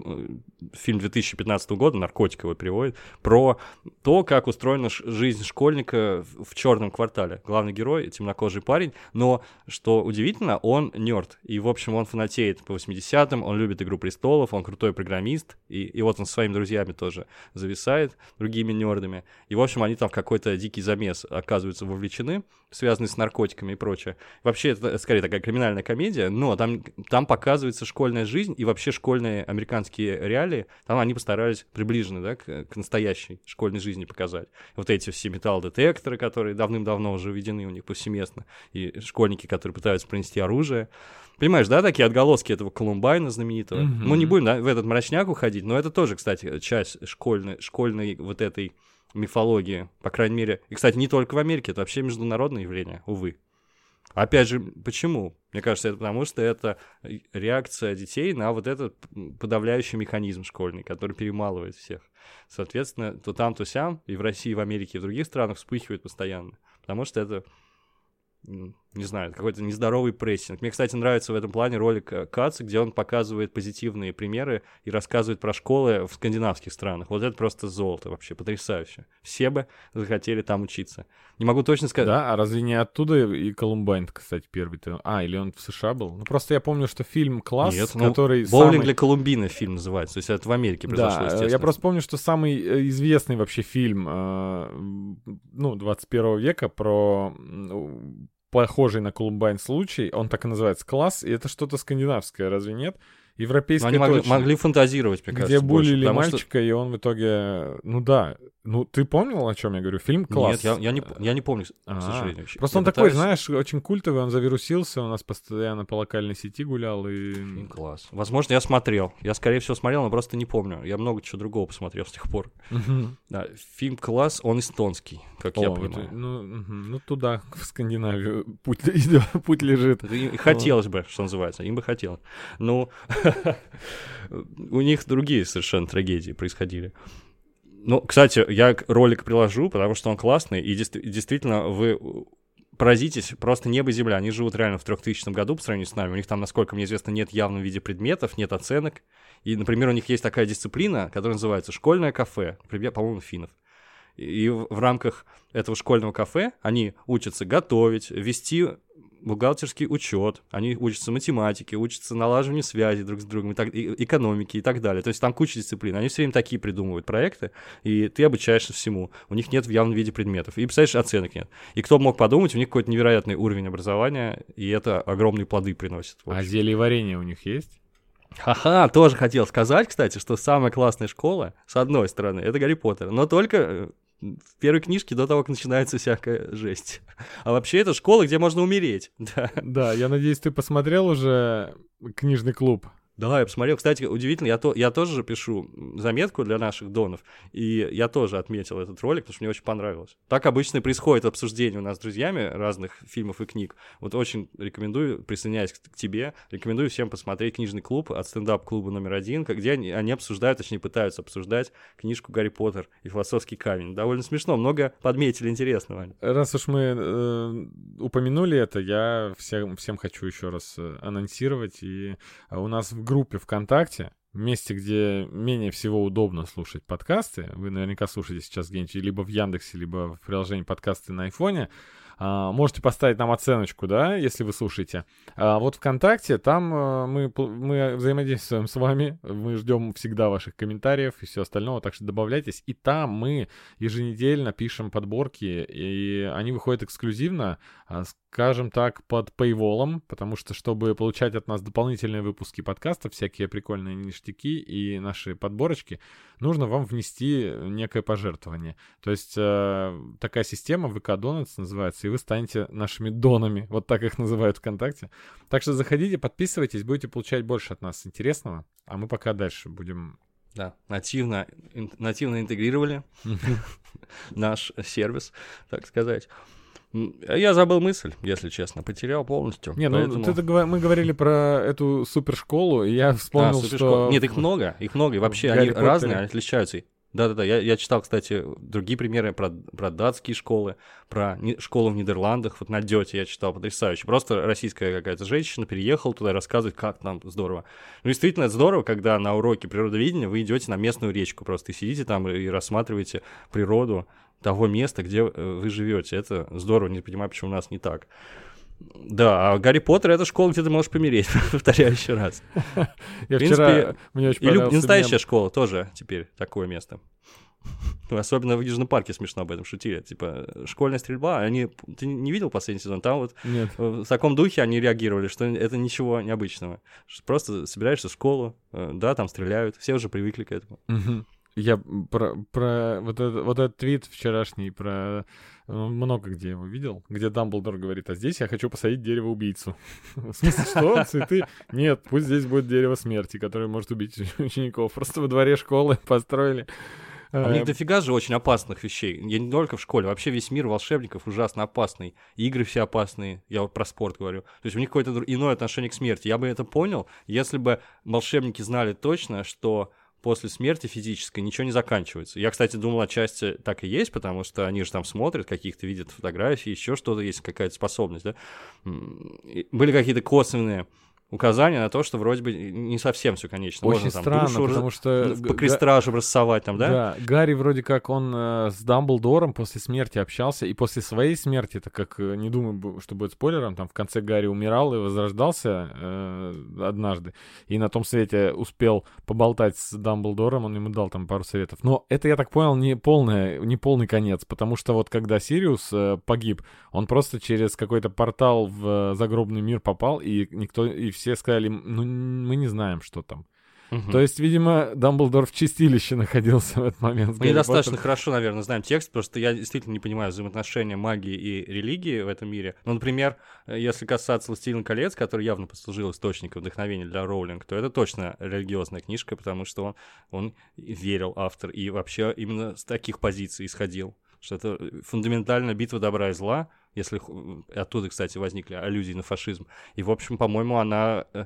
фильм 2015 года, наркотик его переводит, про то, как устроена жизнь школьника в черном квартале. Главный герой — темнокожий парень, но, что удивительно, он нерд. И, в общем, он фанатеет по 80-м, он любит «Игру престолов», он крутой программист, и, и вот он со своими друзьями тоже зависает, другими нердами. И, в общем, они там в какой-то дикий замес оказываются вовлечены, связанный с наркотиками и прочее. Вообще, это скорее такая криминальная комедия, но там, там показывается школьная жизнь и вообще школьные американские реалии. Там они постарались приближены да, к, к настоящей школьной жизни показать. Вот эти все металлодетекторы, которые давным-давно уже введены у них повсеместно, и школьники, которые пытаются принести оружие. Понимаешь, да, такие отголоски этого Колумбайна знаменитого. Мгм. Мы не будем да, в этот мрачняк уходить, но это тоже, кстати, часть школьной, школьной вот этой мифологии, по крайней мере. И, кстати, не только в Америке, это вообще международное явление, увы. Опять же, почему? Мне кажется, это потому, что это реакция детей на вот этот подавляющий механизм школьный, который перемалывает всех. Соответственно, то там, то сям, и в России, и в Америке, и в других странах вспыхивает постоянно. Потому что это, не знаю, какой-то нездоровый прессинг. Мне, кстати, нравится в этом плане ролик э, Каца, где он показывает позитивные примеры и рассказывает про школы в скандинавских странах. Вот это просто золото вообще, потрясающе. Все бы захотели там учиться. Не могу точно сказать. Да, а разве не оттуда и Колумбайн, кстати, первый-то? А, или он в США был? Ну, просто я помню, что фильм «Класс», Нет, ну, который Боулинг самый... для Колумбина фильм называется. То есть это в Америке произошло, Да, э, естественно. я просто помню, что самый э, известный вообще фильм, ну, 21 века про похожий на Колумбайн случай, он так и называется «Класс», и это что-то скандинавское, разве нет? Но Европейская они могли, точно. могли фантазировать, мне где кажется, больше, булили что- мальчика, и он в итоге... Ну да. Ну, ты помнил, о чем я говорю? Фильм класс. Нет, я, я не, я не помню, к А, сожалению. Просто Я он такой, пытаюсь- знаешь, очень культовый, он завирусился, у нас постоянно по локальной сети гулял, и... Фильм класс. Возможно, я смотрел. Я, скорее всего, смотрел, но просто не помню. Я много чего другого посмотрел с тех пор. Да, фильм класс, он эстонский, как я О, это- понимаю. ну, мгм. ну, туда, в Скандинавию, путь, путь лежит. И- хотелось бы, что называется, им бы хотелось. Ну, у них другие совершенно трагедии происходили. Ну, кстати, я ролик приложу, потому что он классный, и действительно вы поразитесь, просто небо и земля. Они живут реально в 3000 году по сравнению с нами. У них там, насколько мне известно, нет явном виде предметов, нет оценок. И, например, у них есть такая дисциплина, которая называется «школьное кафе», по-моему, финнов. И в рамках этого школьного кафе они учатся готовить, вести бухгалтерский учет, они учатся математике, учатся налаживанию связи друг с другом, и так, и экономики и так далее. То есть там куча дисциплин. Они все время такие придумывают проекты, и ты обучаешься всему. У них нет в явном виде предметов. И, представляешь, оценок нет. И кто мог подумать, у них какой-то невероятный уровень образования, и это огромные плоды приносит. А зелье варенье у них есть? Ха-ха, тоже хотел сказать, кстати, что самая классная школа, с одной стороны, это Гарри Поттер, но только э, в первой книжке до того, как начинается всякая жесть. А вообще это школа, где можно умереть. Да, Да, я надеюсь, ты посмотрел уже книжный клуб. Да я посмотрел. Кстати, удивительно, я, то, я тоже же пишу заметку для наших донов, и я тоже отметил этот ролик, потому что мне очень понравилось. Так обычно и происходит обсуждение у нас с друзьями разных фильмов и книг. Вот очень рекомендую, присоединяюсь к, к тебе, рекомендую всем посмотреть книжный клуб от стендап-клуба номер один, где они, они обсуждают, точнее пытаются обсуждать книжку «Гарри Поттер» и «Философский камень». Довольно смешно, много подметили интересного. Раз уж мы э, упомянули это, я всем, всем хочу еще раз э, анонсировать. И э, у нас в группе ВКонтакте, месте, где менее всего удобно слушать подкасты, вы наверняка слушаете сейчас где-нибудь либо в Яндексе, либо в приложении подкасты на айфоне, а, можете поставить нам оценочку, да, если вы слушаете. А вот ВКонтакте, там э, мы, мы взаимодействуем с вами, мы ждем всегда ваших комментариев и все остальное, так что добавляйтесь. И там мы еженедельно пишем подборки, и они выходят эксклюзивно, а, скажем так, под пейволом, потому что, чтобы получать от нас дополнительные выпуски подкастов, всякие прикольные ништяки и наши подборочки, нужно вам внести некое пожертвование. То есть э, такая система ВК Donuts называется, и вы станете нашими донами, вот так их называют ВКонтакте. Так что заходите, подписывайтесь, будете получать больше от нас интересного, а мы пока дальше будем... Да, нативно, ин- нативно интегрировали наш сервис, так сказать. М, Я забыл мысль, если честно, потерял полностью. Не, ну поэтому- ты-то говор- мы говорили про эту супершколу, и я А, вспомнил, супершкола. что... Нет, их много, их много, и вообще в они Гарри разные, они отличаются. Да-да-да, я, я читал, кстати, другие примеры про, про датские школы, про ни- школу в Нидерландах, вот на Дете я читал, потрясающе. Просто российская какая-то женщина переехала туда, рассказывает, как там здорово. Ну, действительно, это здорово, когда на уроке природоведения вы идете на местную речку, просто и сидите там и рассматриваете природу того места, где э, вы живете. Это здорово, не понимаю, почему у нас не так. Да, а Гарри Поттер — это школа, где ты можешь помереть, повторяю еще раз. Я вчера... Мне очень И понравился настоящая школа тоже теперь такое место. Особенно в Южном парке смешно об этом шутили. Типа, школьная стрельба, они... Ты не видел последний сезон? Там вот Нет. в таком духе они реагировали, что это ничего необычного. Просто собираешься в школу, э, да, там стреляют, все уже привыкли к этому. Мгм. Я про, про вот, это, вот этот твит вчерашний, про э, много где его видел, где Дамблдор говорит, а здесь я хочу посадить дерево-убийцу. В смысле, что? Цветы? Нет, пусть здесь будет дерево смерти, которое может убить учеников. Просто во дворе школы построили. А у Э, них дофига же очень опасных вещей. Я не только в школе, вообще весь мир волшебников ужасно опасный. Игры все опасные, я вот про спорт говорю. То есть у них какое-то иное отношение к смерти. Я бы это понял, если бы волшебники знали точно, что после смерти физической ничего не заканчивается. Я, кстати, думал, отчасти так и есть, потому что они же там смотрят, каких-то видят фотографии, еще что-то есть, какая-то способность, да. Были какие-то косвенные указания на то, что вроде бы не совсем все конечно. Очень Можно там странно, душу потому что... по крестражу рассовать там, да? Да, Гарри вроде как он э, с Дамблдором после смерти общался, и после своей смерти, это как, э, не думаю, что будет спойлером, там в конце Гарри умирал и возрождался э, однажды, и на том свете успел поболтать с Дамблдором, он ему дал там пару советов. Но это, я так понял, не, полное, не полный конец, потому что вот когда Сириус э, погиб, он просто через какой-то портал в э, загробный мир попал, и никто, и все все сказали, ну, мы не знаем, что там. Мгм. То есть, видимо, Дамблдор в чистилище находился в этот момент. Мы недостаточно хорошо, наверное, знаем текст, потому что я действительно не понимаю взаимоотношения магии и религии в этом мире. Ну, например, э, если касаться «Властелина колец», который явно послужил источником вдохновения для Роулинг, то это точно религиозная книжка, потому что он, он верил, автор, и вообще именно с таких позиций исходил, что это э, фундаментально битва добра и зла, если ху- оттуда, кстати, возникли аллюзии на фашизм. И, в общем, по-моему, она э,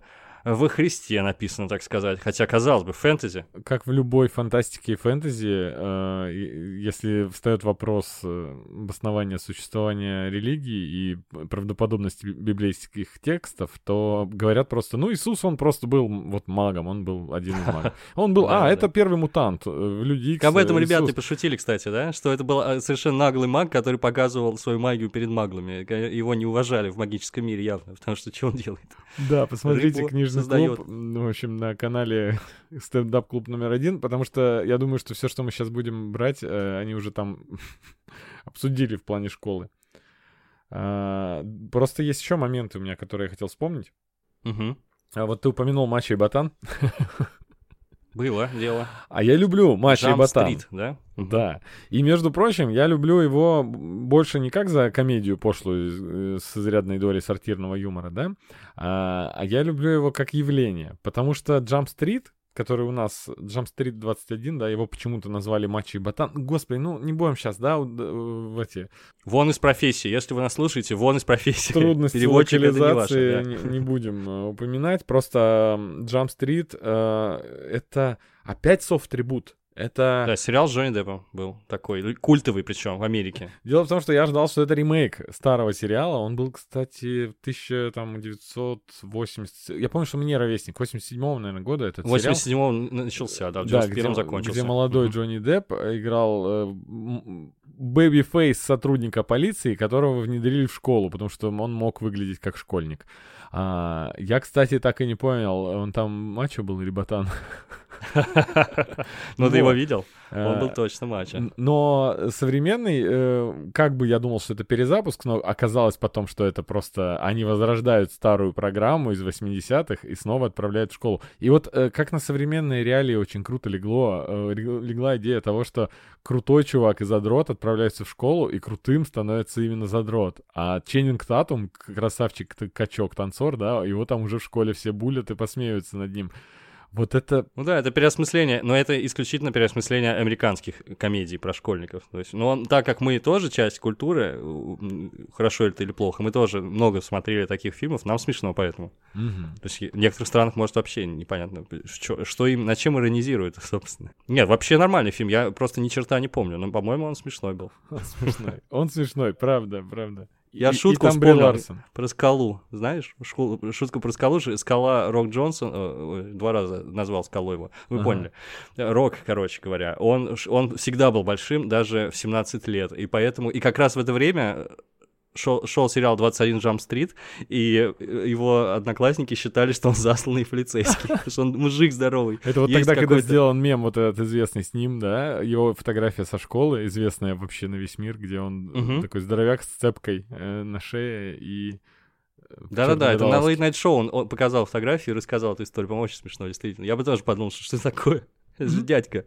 во Христе написана, так сказать. Хотя, казалось бы, фэнтези. Как в любой фантастике и фэнтези, э, если встает вопрос э, обоснования существования религии и правдоподобности би- библейских текстов, то говорят просто, ну, Иисус, он просто был вот магом, он был один из магов. Он был, а, это первый мутант, э, в Люди Икс, Об этом ребята пошутили, кстати, да? Что это был э, совершенно наглый маг, который показывал свою магию перед маглами. Его не уважали в магическом мире явно, потому что что он делает? Да, посмотрите книжный создает. клуб, ну, в общем, на канале стендап-клуб номер один, потому что я думаю, что все, что мы сейчас будем брать, э, они уже там обсудили в плане школы. А, Просто есть еще моменты у меня, которые я хотел вспомнить. Мгм. А вот ты упомянул Мачо и Ботан. Было дело. А я люблю Мачо и Ботан. Street, да? Да. И, между прочим, я люблю его больше не как за комедию пошлую э, с изрядной долей сортирного юмора, да, а, а я люблю его как явление, потому что Jump Street, который у нас, Jump Street 21, да, его почему-то назвали Мачо и Ботан. Господи, ну не будем сейчас, да, э, в эти Вон из профессии. Если вы нас слушаете, вон из профессии. трудности это не локализации ваше, да. не, не будем э, упоминать. Просто Jump Street э, это опять софт-трибут. Это Да, сериал с Джонни Деппом был такой, культовый причем в Америке. Дело в том, что я ждал, что это ремейк старого сериала. Он был, кстати, в 1980... Я помню, что мне ровесник. 87-го, наверное, года этот сериал. 87-го начался, да, в Да, 91-м где, закончился. где молодой Мгм. Джонни Депп играл бэби фейс сотрудника полиции, которого внедрили в школу, потому что он мог выглядеть как школьник. А, я, кстати, так и не понял, он там мачо был или ботан? Ну, ты его видел? Он был А, точно матча. Н- Но современный, э, как бы я думал, что это перезапуск, но оказалось потом, что это просто они возрождают старую программу из 80-х и снова отправляют в школу. И вот э, как на современные реалии очень круто легло, э, легла идея того, что крутой чувак и задрот отправляется в школу, и крутым становится именно задрот. А Ченнинг Татум, к- красавчик, т- качок, танцор, да, его там уже в школе все булят и посмеются над ним. Вот это Ну да, это переосмысление, но это исключительно переосмысление американских комедий про школьников. То есть, ну, он- так как мы тоже часть культуры, хорошо это или плохо, мы тоже много смотрели таких фильмов, нам смешно поэтому. Мгм. То есть в некоторых странах, может, вообще непонятно, что, что им, над чем иронизируют, собственно. Нет, вообще нормальный фильм, я просто ни черта не помню, но, по-моему, он смешной был. Он смешной. Он смешной, правда, правда. Я И- и шутку Бри вспомнил. Ларсон. Про скалу, знаешь? Школу- шутку про скалу, скала Рок Джонсон, э, два раза назвал скалу его, вы Ага. поняли. Рок, короче говоря, он, он всегда был большим, даже в 17 лет, и поэтому, и как раз в это время шел, шел сериал 21 Jump Street, и э, его одноклассники считали, что он засланный полицейский, что он мужик здоровый. Это вот тогда, когда сделан мем вот этот известный с ним, да, его фотография со школы, известная вообще на весь мир, где он э, такой здоровяк с цепкой э, на шее и... Да-да-да, это на Late Night Show он, показал фотографию и рассказал эту историю. По-моему, очень смешно, действительно. Я бы тоже подумал, что что такое? Это же дядька.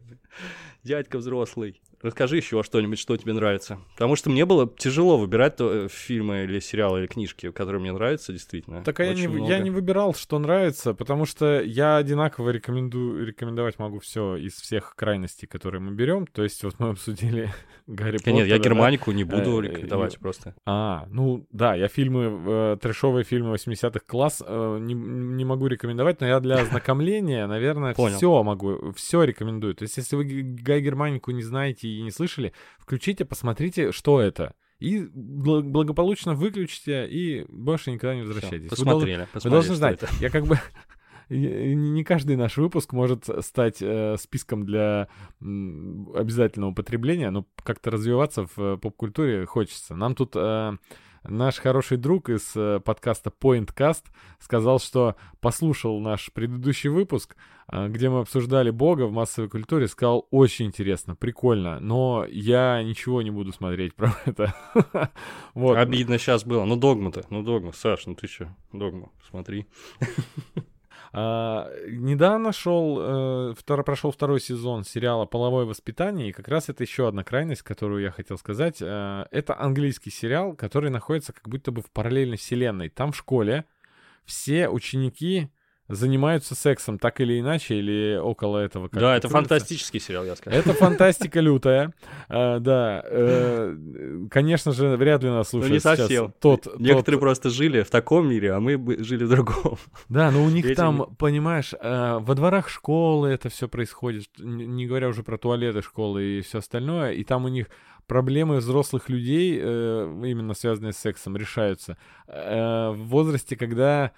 Дядька взрослый. Расскажи еще что-нибудь, что тебе нравится. Потому что мне было тяжело выбирать то, э, фильмы или сериалы или книжки, которые мне нравятся, действительно. Так а я не, я не выбирал, что нравится, потому что я одинаково рекомендую, рекомендовать могу все из всех крайностей, которые мы берем. То есть вот мы обсудили Гарри Да нет, я Поттера, да? Германику не буду Э, рекомендовать просто. А, ну да, я фильмы, э, трэшовые фильмы 80-х класс э, не, не могу рекомендовать, но я для ознакомления, наверное, все могу, все рекомендую. То есть, если вы Гай Германику не знаете и не слышали, включите, посмотрите, что это. И бл- благополучно выключите, и больше никогда не Всё, возвращайтесь. Вы должны- Посмотрели, вы посмотрели, должны что знать, это. я как бы... Не каждый наш выпуск может стать э, списком для м, обязательного употребления, но как-то развиваться в э, поп-культуре хочется. Нам тут э, наш хороший друг из э, подкаста PointCast сказал, что послушал наш предыдущий выпуск, э, где мы обсуждали Бога в массовой культуре, сказал, очень интересно, прикольно, но я ничего не буду смотреть про это. Обидно сейчас было. Ну, догма-то, ну, догма. Саш, ну ты чё, догма, смотри. А, недавно шел, э, втор- прошел второй сезон сериала «Половое воспитание», и как раз это еще одна крайность, которую я хотел сказать. Э, это английский сериал, который находится как будто бы в параллельной вселенной. Там в школе все ученики занимаются сексом так или иначе, или около этого. как Да, это крутится. фантастический сериал, я скажу. Это фантастика лютая. А, Да, э, конечно же, вряд ли нас Ну, слушает не сейчас совсем. тот, тот- Некоторые просто жили в таком мире, а мы жили в другом. Да, но у них там, понимаешь, э, во дворах школы это все происходит, не говоря уже про туалеты школы и все остальное, и там у них проблемы взрослых людей, э, именно связанные с сексом, решаются в возрасте, когда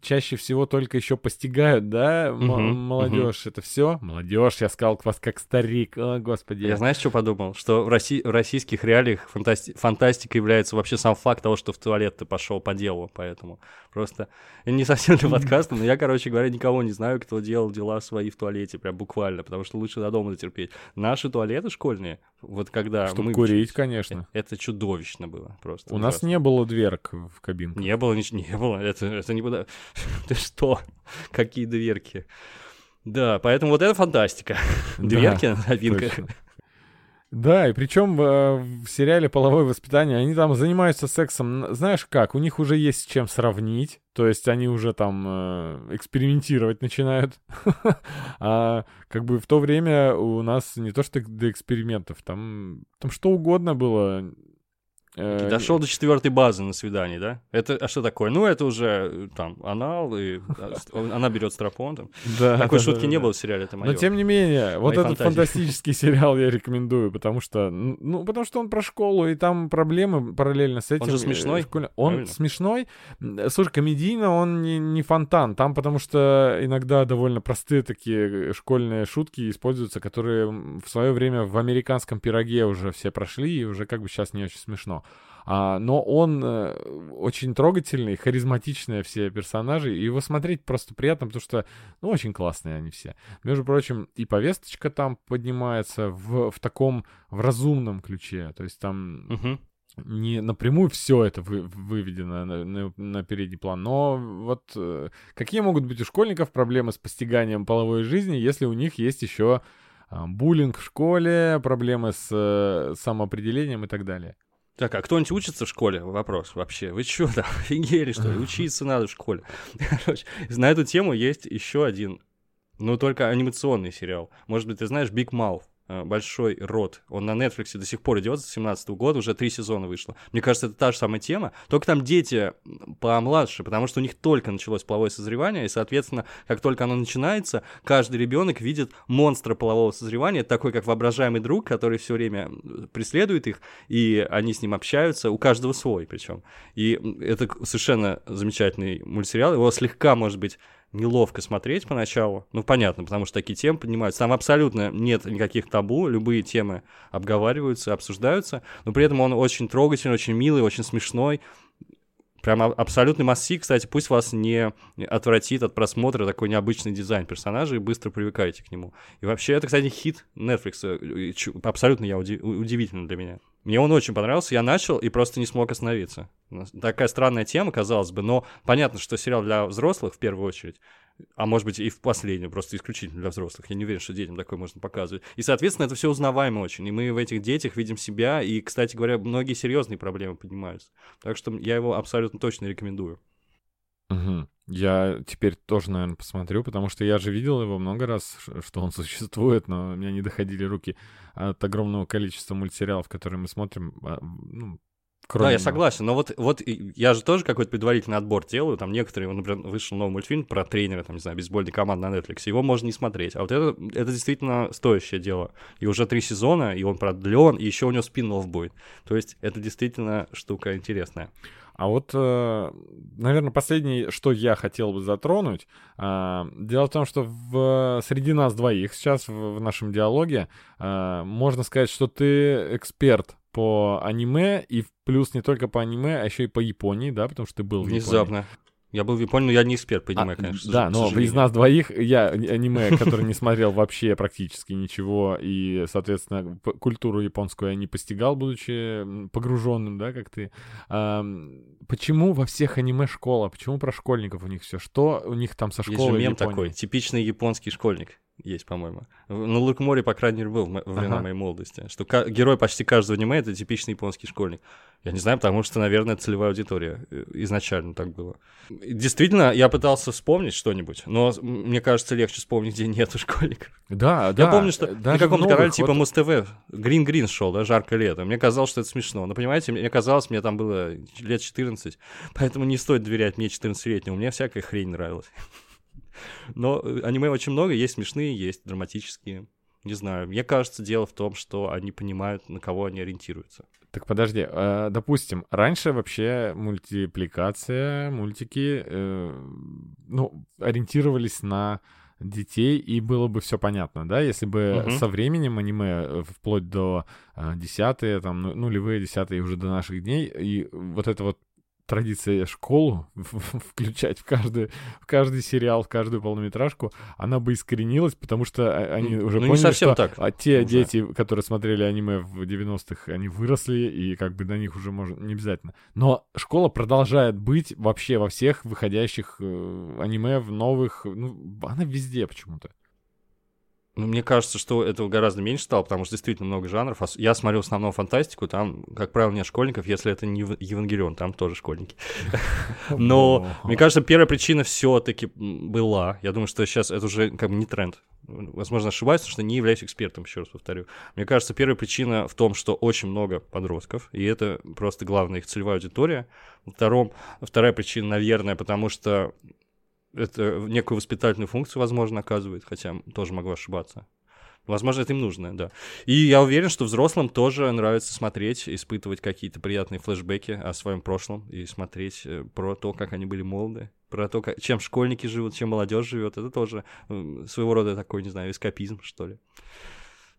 чаще всего только еще постигают, да, Мгм, молодежь это все. Молодежь, я сказал вас как старик, о, господи. Я знаешь, что подумал? Что в, Росси- в российских реалиях фантасти- фантастикой является вообще сам факт того, что в туалет ты пошел по делу, поэтому просто... Не совсем для подкаста, но я, короче говоря, никого не знаю, кто делал дела свои в туалете, прям буквально, потому что лучше до дома дотерпеть. Наши туалеты школьные, вот когда Чтобы мы курить, конечно. э, Это чудовищно было просто. У нас ужасно. не было дверок в кабинку. Не было, ничего, не было, это, это не было. Ты что? Какие дверки? Да, поэтому вот это фантастика. Дверки на новинках. Да, и причем э, в сериале «Половое воспитание» они там занимаются сексом, знаешь как, у них уже есть с чем сравнить, то есть они уже там э, экспериментировать начинают. А как бы в то время у нас не то что до экспериментов, там, там что угодно было. Э, Дошел до четвертой базы на свидании, да? Это, а что такое? Ну, это уже э, там анал, и она берет стропон. Там. да, Такой да, шутки да, не да. было в сериале, это Но тем не менее, вот этот фантазии. фантастический сериал я рекомендую, потому что, ну, потому что он про школу, и там проблемы параллельно с этим. же э, смешной, Он правильно? смешной. М, Слушай, комедийно он не, не фонтан, там потому что иногда довольно простые такие школьные шутки используются, которые в свое время в американском пироге уже все прошли, и уже как бы сейчас не очень смешно. А, но он э, очень трогательный, харизматичные все персонажи, и его смотреть просто приятно, потому что, ну, очень классные они все. Между прочим, и повесточка там поднимается в, в таком, в разумном ключе, то есть там Мгм. не напрямую все это вы- выведено на, на- на передний план, но вот э, какие могут быть у школьников проблемы с постиганием половой жизни, если у них есть еще а, буллинг в школе, проблемы с э, самоопределением и так далее. Так, а кто-нибудь учится в школе? Вопрос вообще. Вы что там, офигели, что ли? Учиться надо в школе. Короче, на эту тему есть еще один, но только анимационный сериал. Может быть, ты знаешь Big Mouth? Э, Большой рот. Он на Netflix до сих пор идет с 17 года, уже три сезона вышло. Мне кажется, это та же самая тема, только там дети помладше, потому что у них только началось половое созревание, и, соответственно, как только оно начинается, каждый ребенок видит монстра полового созревания, такой как воображаемый друг, который все время преследует их, и они с ним общаются, у каждого свой причем. И это совершенно замечательный мультсериал, его слегка, может быть, неловко смотреть поначалу. Ну, понятно, потому что такие темы поднимаются. Там абсолютно нет никаких табу, любые темы обговариваются, обсуждаются, но при этом он очень трогательный, очень милый, очень смешной. Прям абсолютный массив, кстати, пусть вас не отвратит от просмотра такой необычный дизайн персонажей, быстро привыкаете к нему. И вообще, это, кстати, хит Netflix, э, абсолютно я уди- удивительно для меня. Мне он очень понравился, я начал и просто не смог остановиться. Такая странная тема, казалось бы, но понятно, что сериал для взрослых в первую очередь, а может быть и в последнюю, просто исключительно для взрослых. Я не уверен, что детям такое можно показывать. И, соответственно, это все узнаваемо очень. И мы в этих детях видим себя, и, кстати говоря, многие серьезные проблемы поднимаются. Так что я его абсолютно точно рекомендую. Мгм. Я теперь тоже, наверное, посмотрю, потому что я же видел его много раз, что он существует, но у меня не доходили руки от огромного количества мультсериалов, которые мы смотрим. а, Ну, кроме да, я согласен, но вот, вот я же тоже какой-то предварительный отбор делаю, там некоторые, например, вышел новый мультфильм про тренера, там, не знаю, бейсбольной команды на Netflix, его можно не смотреть, а вот это, это действительно стоящее дело, и уже три сезона, и он продлен, и еще у него спин будет, то есть это действительно штука интересная. А вот, наверное, последнее, что я хотел бы затронуть, а, дело в том, что в, среди нас двоих сейчас в, нашем диалоге а, можно сказать, что ты эксперт по аниме, и плюс не только по аниме, а еще и по Японии, да, потому что ты был в Японии. Я был в Японии, но я не эксперт по аниме, А, конечно. Да, к но из нас двоих я аниме, который не смотрел вообще практически ничего, и, соответственно, культуру японскую я не постигал, будучи погруженным, да, как ты. Ам, Почему во всех аниме школа? Почему про школьников у них все? Что у них там со Есть школой же в мем такой, типичный японский школьник есть, по-моему. В- На Лукморе, по крайней мере, был во времена Ага. моей молодости. Что герой почти каждого аниме — это типичный японский школьник. Я не знаю, потому что, наверное, целевая аудитория. э, Изначально так было. Действительно, я пытался вспомнить что-нибудь, но мне кажется, легче вспомнить, где нету школьников. Да, да. я помню, что на каком-то канале вот- типа Муз-ТВ Грин Грин шел, да, жаркое лето. Мне казалось, что это смешно. Но понимаете, мне казалось, мне там было лет 14, поэтому не стоит доверять мне 14-летнему. Мне всякая хрень нравилась. Но э, аниме очень много, есть смешные, есть драматические. Не знаю, мне кажется, дело в том, что они понимают, на кого они ориентируются. Так подожди, э, допустим, раньше вообще мультипликация, мультики, э, ну, ориентировались на детей, и было бы все понятно, да, если бы Мгм. со временем аниме, э, вплоть до десятые, там, ну, нулевые, десятые, уже до наших дней, и вот эта вот традиция школу включать в каждый, в каждый сериал, в каждую полнометражку, она бы искоренилась, потому что а- они Ну, уже ну, не поняли, совсем что так а те уже. дети, которые смотрели аниме в 90-х, они выросли, и как бы на них уже можно не обязательно. Но школа продолжает быть вообще во всех выходящих э, аниме, в новых, ну, она везде почему-то. Ну, мне кажется, что этого гораздо меньше стало, потому что действительно много жанров. Я смотрю в основном фантастику, там, как правило, нет школьников, если это не Ев- Евангелион, там тоже школьники. Но, мне кажется, первая причина все-таки была. Я думаю, что сейчас это уже как бы не тренд. Возможно, ошибаюсь, потому что не являюсь экспертом, еще раз повторю. Мне кажется, первая причина в том, что очень много подростков, и это просто главная их целевая аудитория. Втором, вторая причина, наверное, потому что это некую воспитательную функцию, возможно, оказывает, хотя тоже могу ошибаться. Возможно, это им нужно, да. И я уверен, что взрослым тоже нравится смотреть, испытывать какие-то приятные флешбеки о своем прошлом и смотреть э, про то, как они были молоды, про то, как, чем школьники живут, чем молодежь живет. Это тоже своего рода такой, не знаю, эскапизм, что ли.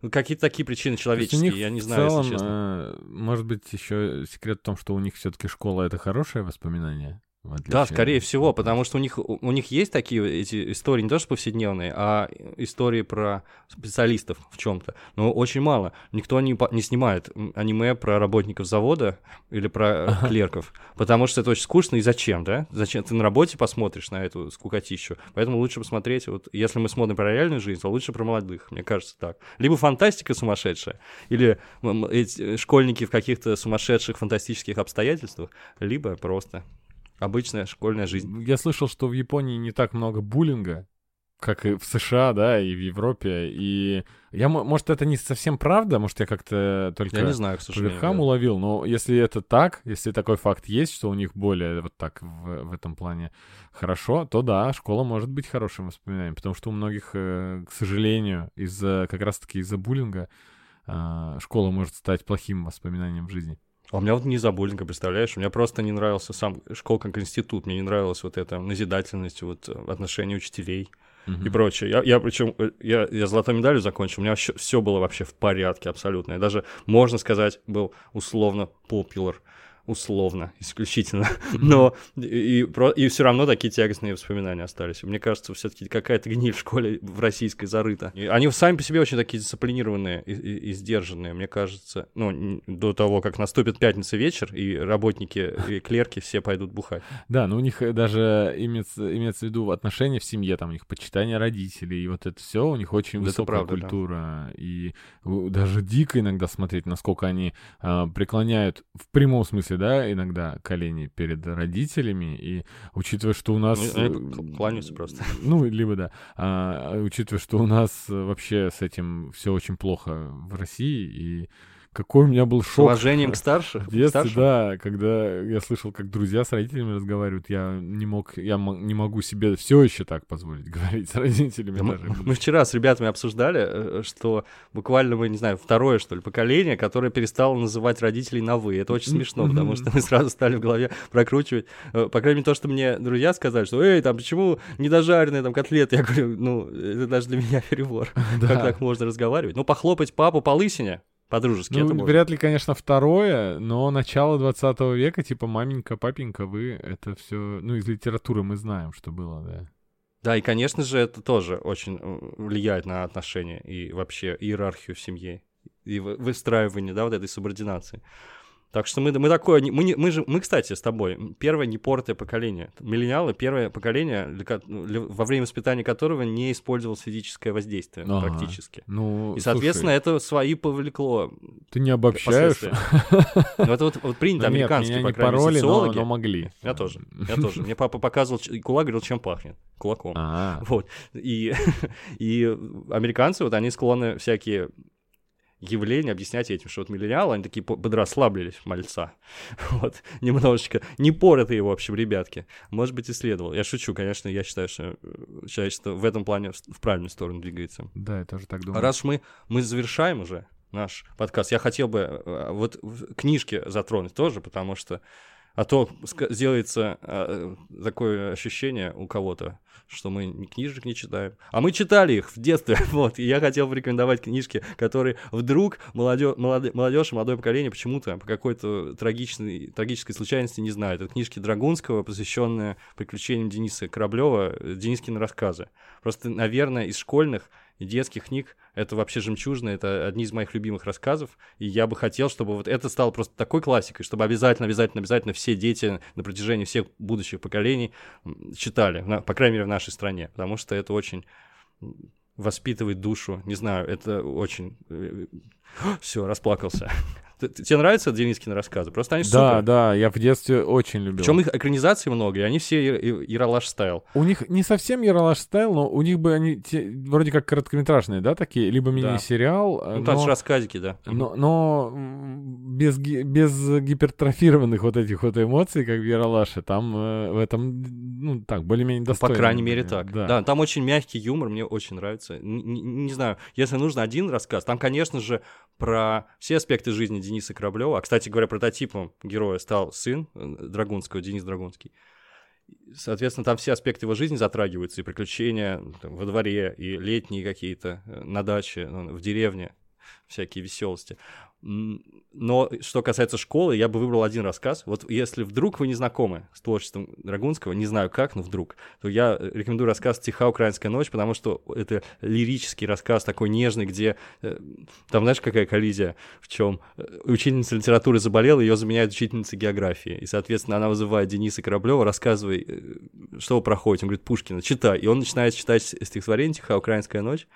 Ну, Какие-то такие причины человеческие, них я не знаю, целом, если честно. э, может быть, еще секрет в том, что у них все-таки школа это хорошее воспоминание? Да, скорее всего, потому что у них, у них есть такие эти истории, не то что повседневные, а истории про специалистов в чем-то. Но очень мало. Никто не, не снимает аниме про работников завода или про клерков, потому что это очень скучно и зачем, да? Зачем ты на работе посмотришь на эту скукотищу? Поэтому лучше посмотреть, вот если мы смотрим про реальную жизнь, то лучше про молодых, мне кажется так. Либо фантастика сумасшедшая, или эти школьники в каких-то сумасшедших фантастических обстоятельствах, либо просто обычная школьная жизнь. Я слышал, что в Японии не так много буллинга, как и в США, да, и в Европе. И я, может, это не совсем правда, может, я как-то только Я не знаю, к сожалению. верхам да. уловил, но если это так, если такой факт есть, что у них более вот так в, в этом плане хорошо, то да, школа может быть хорошим воспоминанием, потому что у многих, э, к сожалению, из-за как раз-таки из-за буллинга э, школа может стать плохим воспоминанием в жизни. А у меня вот не за буллинга, представляешь? Мне просто не нравился сам школа как институт. Мне не нравилась вот эта назидательность, вот э, отношения учителей и Мгм. прочее. Я, я причем, э, я, я золотой медалью закончил, у меня все было вообще в порядке абсолютно. Я даже, можно сказать, был условно popular. Условно, исключительно. Но и, и, и все равно такие тягостные воспоминания остались. Мне кажется, все-таки какая-то гниль в школе в российской зарыта. И они сами по себе очень такие дисциплинированные и, и- и сдержанные, мне кажется. Ну, до того, как наступит пятница вечер, и работники, и клерки все пойдут бухать. Да, но у них э, даже имеется, имеется в виду отношения в семье, там у них почитание родителей, и вот это все, у них очень Это высокая правда, да. культура. И у- даже дико иногда смотреть, насколько они а, преклоняют в прямом смысле, да, иногда колени перед родителями, и учитывая, что у нас... Ну, э, они кл- кланяются просто. Ну, либо да. А, учитывая, что у нас вообще с этим все очень плохо в России, и какой у меня был С шок. уважением к старшим. В детстве, старшим. да, когда я слышал, как друзья с родителями разговаривают, я не мог, я не могу себе все еще так позволить говорить с родителями. Мы, даже. мы вчера с ребятами обсуждали, э, что буквально мы, не знаю, второе, что ли, поколение, которое перестало называть родителей на «вы». Это очень смешно, потому что мы сразу стали в голове прокручивать. э, По крайней мере, то, что мне друзья сказали, что «Эй, там, почему недожаренные там котлеты?» Я говорю, ну, это даже для меня перебор. Да. Как так можно разговаривать? Ну, похлопать папу по лысине, По-дружески Ну, это можно. вряд ли, конечно, второе, но начало 20 века, типа маменька, папенька, вы, это все, ну, из литературы мы знаем, что было, да. Да, и, конечно же, это тоже очень э, влияет на отношения и вообще иерархию в семье, и вы- выстраивание, да, вот этой субординации. Так что мы, мы такое, мы, не- мы же, мы, кстати, с тобой, первое непортое поколение. Миллениалы — первое поколение, для ну, для- во время воспитания которого не использовалось физическое воздействие Ага. практически. Ну, И, соответственно, это свои повлекло ты не обобщаешь. Ну, это вот, вот принято нет, американские, по не крайней мере, но, социологи. но могли. Я тоже, я тоже. Мне папа показывал, кулак говорил, чем пахнет. Кулаком. А, Вот. И, и американцы, вот они склонны всякие явления объяснять этим, что вот миллениалы, они такие по- подрасслабились, мальца. Вот. Немножечко. Не поротые, в общем, ребятки. Может быть, исследовал. Я шучу, конечно, я считаю, что э, человечество в этом плане в правильную сторону двигается. да, я тоже так думаю. раз мы, мы завершаем уже наш подкаст, я хотел бы э, вот в- книжки затронуть тоже, потому что а то сделается э, такое ощущение у кого-то, что мы ни книжек не читаем. А мы читали их в детстве, вот. И я хотел бы рекомендовать книжки, которые вдруг молодежь, молодежь молодое поколение почему-то по какой-то трагичной, трагической случайности не знают. Это книжки Драгунского, посвященные приключениям Дениса Кораблева, Денискины рассказы. Просто, наверное, из школьных детских книг. Это вообще жемчужина, это одни из моих любимых рассказов, и я бы хотел, чтобы вот это стало просто такой классикой, чтобы обязательно, обязательно, обязательно все дети на протяжении всех будущих поколений читали, по крайней мере, в нашей стране, потому что это очень воспитывает душу, не знаю, это очень... Все, расплакался. Тебе нравятся Денискины рассказы? Просто они Да, супер. да, я в детстве очень любил. Причем их экранизаций много, и они все Яралаш стайл. У них не совсем Ералаш стайл, но у них бы они те- вроде как короткометражные, да, такие, либо мини-сериал, Ну, но, там же рассказики, да. но, но, без, без гипертрофированных вот этих вот эмоций, как в Ералаше, там э, в этом, ну, так, более-менее Ну, По достойно. крайней мере, так. Да. Да. там очень мягкий юмор, мне очень нравится. Н- не знаю, если нужно один рассказ, там, конечно же, про все аспекты жизни Дениса Кораблева. А, кстати говоря, прототипом героя стал сын э, Драгунского, Денис Драгунский. Соответственно, там все аспекты его жизни затрагиваются, и приключения там, во дворе, и летние какие-то, э, на даче, ну, в деревне, всякие веселости. Но что касается школы, я бы выбрал один рассказ. Вот если вдруг вы не знакомы с творчеством Драгунского, не знаю как, но вдруг, то я э, рекомендую рассказ «Тиха украинская ночь», потому что это лирический рассказ, такой нежный, где э, там, знаешь, какая коллизия, в чем учительница литературы заболела, ее заменяет учительница географии. И, соответственно, она вызывает Дениса Кораблева, рассказывай, э, что вы проходите. Он говорит, Пушкина, читай. И он начинает читать стихотворение «Тиха украинская ночь»,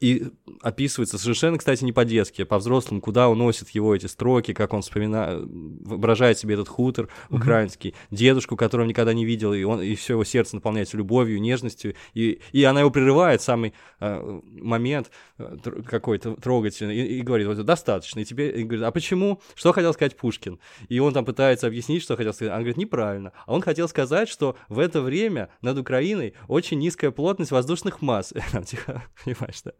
и описывается совершенно, кстати, не по-детски, а по-взрослому, куда уносят его эти строки, как он вспоминает, воображает себе этот хутор украинский, дедушку, которого никогда не видел, и, он, и все его сердце наполняется любовью, нежностью, и, и она его прерывает, самый э, момент э, какой-то трогательный, и, и говорит, вот достаточно, и тебе и говорит, а почему, что хотел сказать Пушкин? И он там пытается объяснить, что хотел сказать, он говорит, неправильно, а он хотел сказать, что в это время над Украиной очень низкая плотность воздушных масс, тихо, понимаешь, да?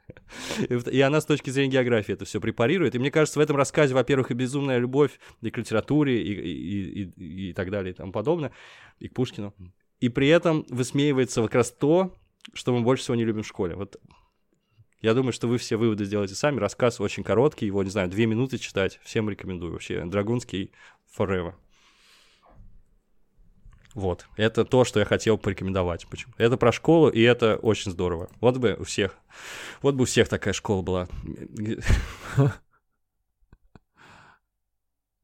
И она с точки зрения географии это все препарирует. И мне кажется, в этом рассказе, во-первых, и безумная любовь и к литературе, и, и, и- и так далее, и тому подобное, и к Пушкину. И при этом высмеивается как раз то, что мы больше всего не любим в школе. Вот я думаю, что вы все выводы сделаете сами. Рассказ очень короткий, его, не знаю, две минуты читать. Всем рекомендую вообще. Драгунский forever. Вот, это то, что я хотел порекомендовать. Почему? Это про школу, и это очень здорово. Вот бы у всех, вот бы у всех такая школа была.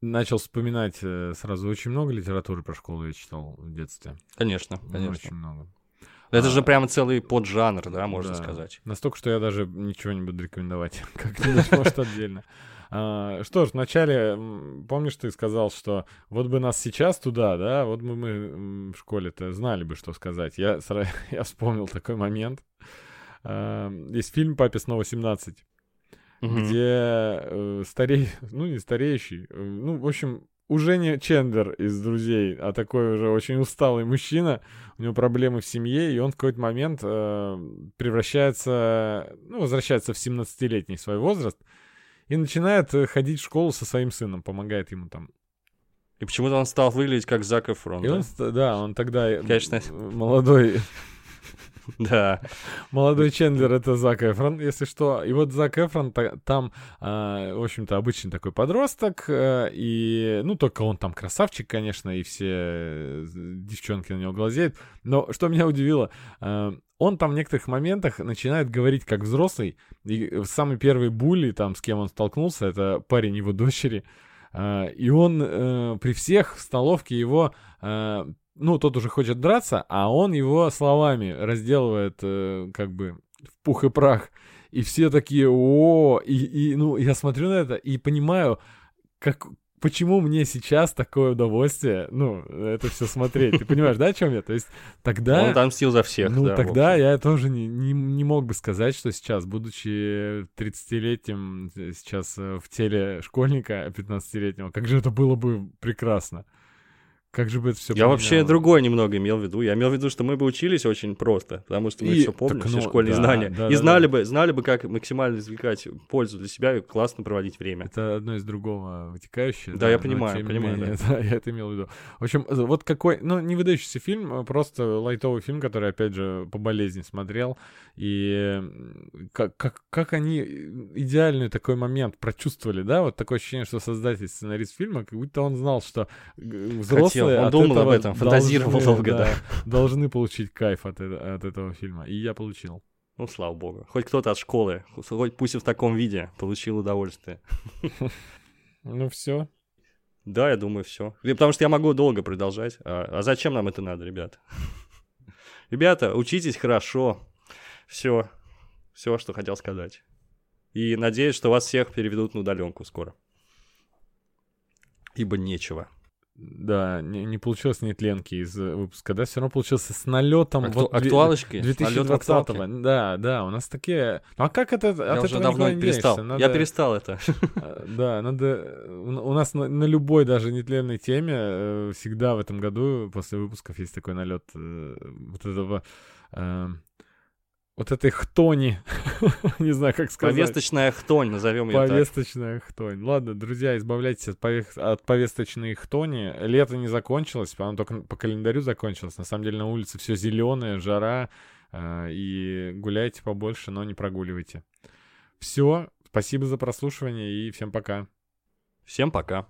Начал вспоминать э, сразу очень много литературы про школу я читал в детстве. Конечно, Ну, конечно. Очень много. Это А, же прямо целый поджанр, да, можно Да. сказать. Настолько, что я даже ничего не буду рекомендовать. Как-нибудь, может, отдельно. А, Что ж, вначале, помнишь, ты сказал, что вот бы нас сейчас туда, да, вот бы мы в школе-то знали бы, что сказать. Я, сра- я вспомнил такой момент. А, Есть фильм «Папе снова 17», Мгм. где э, старей, ну не стареющий, э, ну в общем уже не Чендер из друзей, а такой уже очень усталый мужчина, у него проблемы в семье, и он в какой-то момент э, превращается, ну возвращается в 17-летний свой возраст и начинает э, ходить в школу со своим сыном, помогает ему там. И почему-то он стал выглядеть как Зак Эфрон. И да? он, да, он тогда э, Конечно. молодой Да. Молодой Чендлер — это Зак Эфрон, если что. И вот Зак Эфрон та- там, а, в общем-то, обычный такой подросток, э, и, ну, только он там красавчик, конечно, и все девчонки на него глазеют. Но что меня удивило, он там в некоторых моментах начинает говорить как взрослый, и самый первый булли, там, с кем он столкнулся, это парень его дочери, э, и он э, при всех в столовке его э, ну, тот уже хочет драться, а он его словами разделывает, э, как бы, в пух и прах. И все такие, о, и, и, ну, я смотрю на это и понимаю, как, почему мне сейчас такое удовольствие, ну, это все смотреть. Ты понимаешь, да, о чем я? То есть тогда... Он отомстил за всех. Ну, да, тогда я тоже не, не, не мог бы сказать, что сейчас, будучи 30-летним, э, сейчас э, в теле школьника 15-летнего, как же это было бы прекрасно. Как же бы это все Я вообще другое немного имел в виду. Я имел в виду, что мы бы учились очень просто, потому что мы И- все помним, так, все ну, школьные да, знания. да, и да, знали да. бы, знали бы, как максимально извлекать пользу для себя и классно проводить время. Это одно из другого вытекающее. Да, я понимаю, понимаю, менее, да, я это имел в виду. В общем, э, вот какой, ну, не выдающийся фильм, а просто лайтовый фильм, который, опять же, по болезни смотрел. И как, как, как они идеальный такой момент прочувствовали, да? Вот такое ощущение, что создатель, сценарист фильма, как будто он знал, что э, взрослые он от думал об этом, фантазировал должны, долго, да. Должны получить кайф от, э- от этого фильма. И я получил. Ну, слава богу. Хоть кто-то от школы, хоть пусть и в таком виде, получил удовольствие. Ну, все. Да, я думаю, все. Потому что я могу долго продолжать. А, а зачем нам это надо, ребята? Ребята, учитесь хорошо. Все. Все, что хотел сказать. И надеюсь, что вас всех переведут на удаленку скоро. Ибо нечего. Да, не, не получилось нетленки из э, выпуска, да, все равно получился с налетом Акту- вот актуалочки? Налёт в 2020 актуалке? Да, да, у нас такие... Ну а как это, от Я этого уже давно не перестал. денешься? Я Надо- перестал это. э, Да, надо... У у нас на, на любой даже нетленной теме э, всегда в этом году после выпусков есть такой налет вот этого... вот этой хтони, не знаю, как сказать. Повесточная хтонь, назовем ее так. Повесточная хтонь. Ладно, друзья, избавляйтесь от, пове- от повесточной хтони. Лето не закончилось, оно только по календарю закончилось. На самом деле на улице все зеленое, жара. э, и гуляйте побольше, но не прогуливайте. Все, спасибо за прослушивание и всем пока. Всем пока.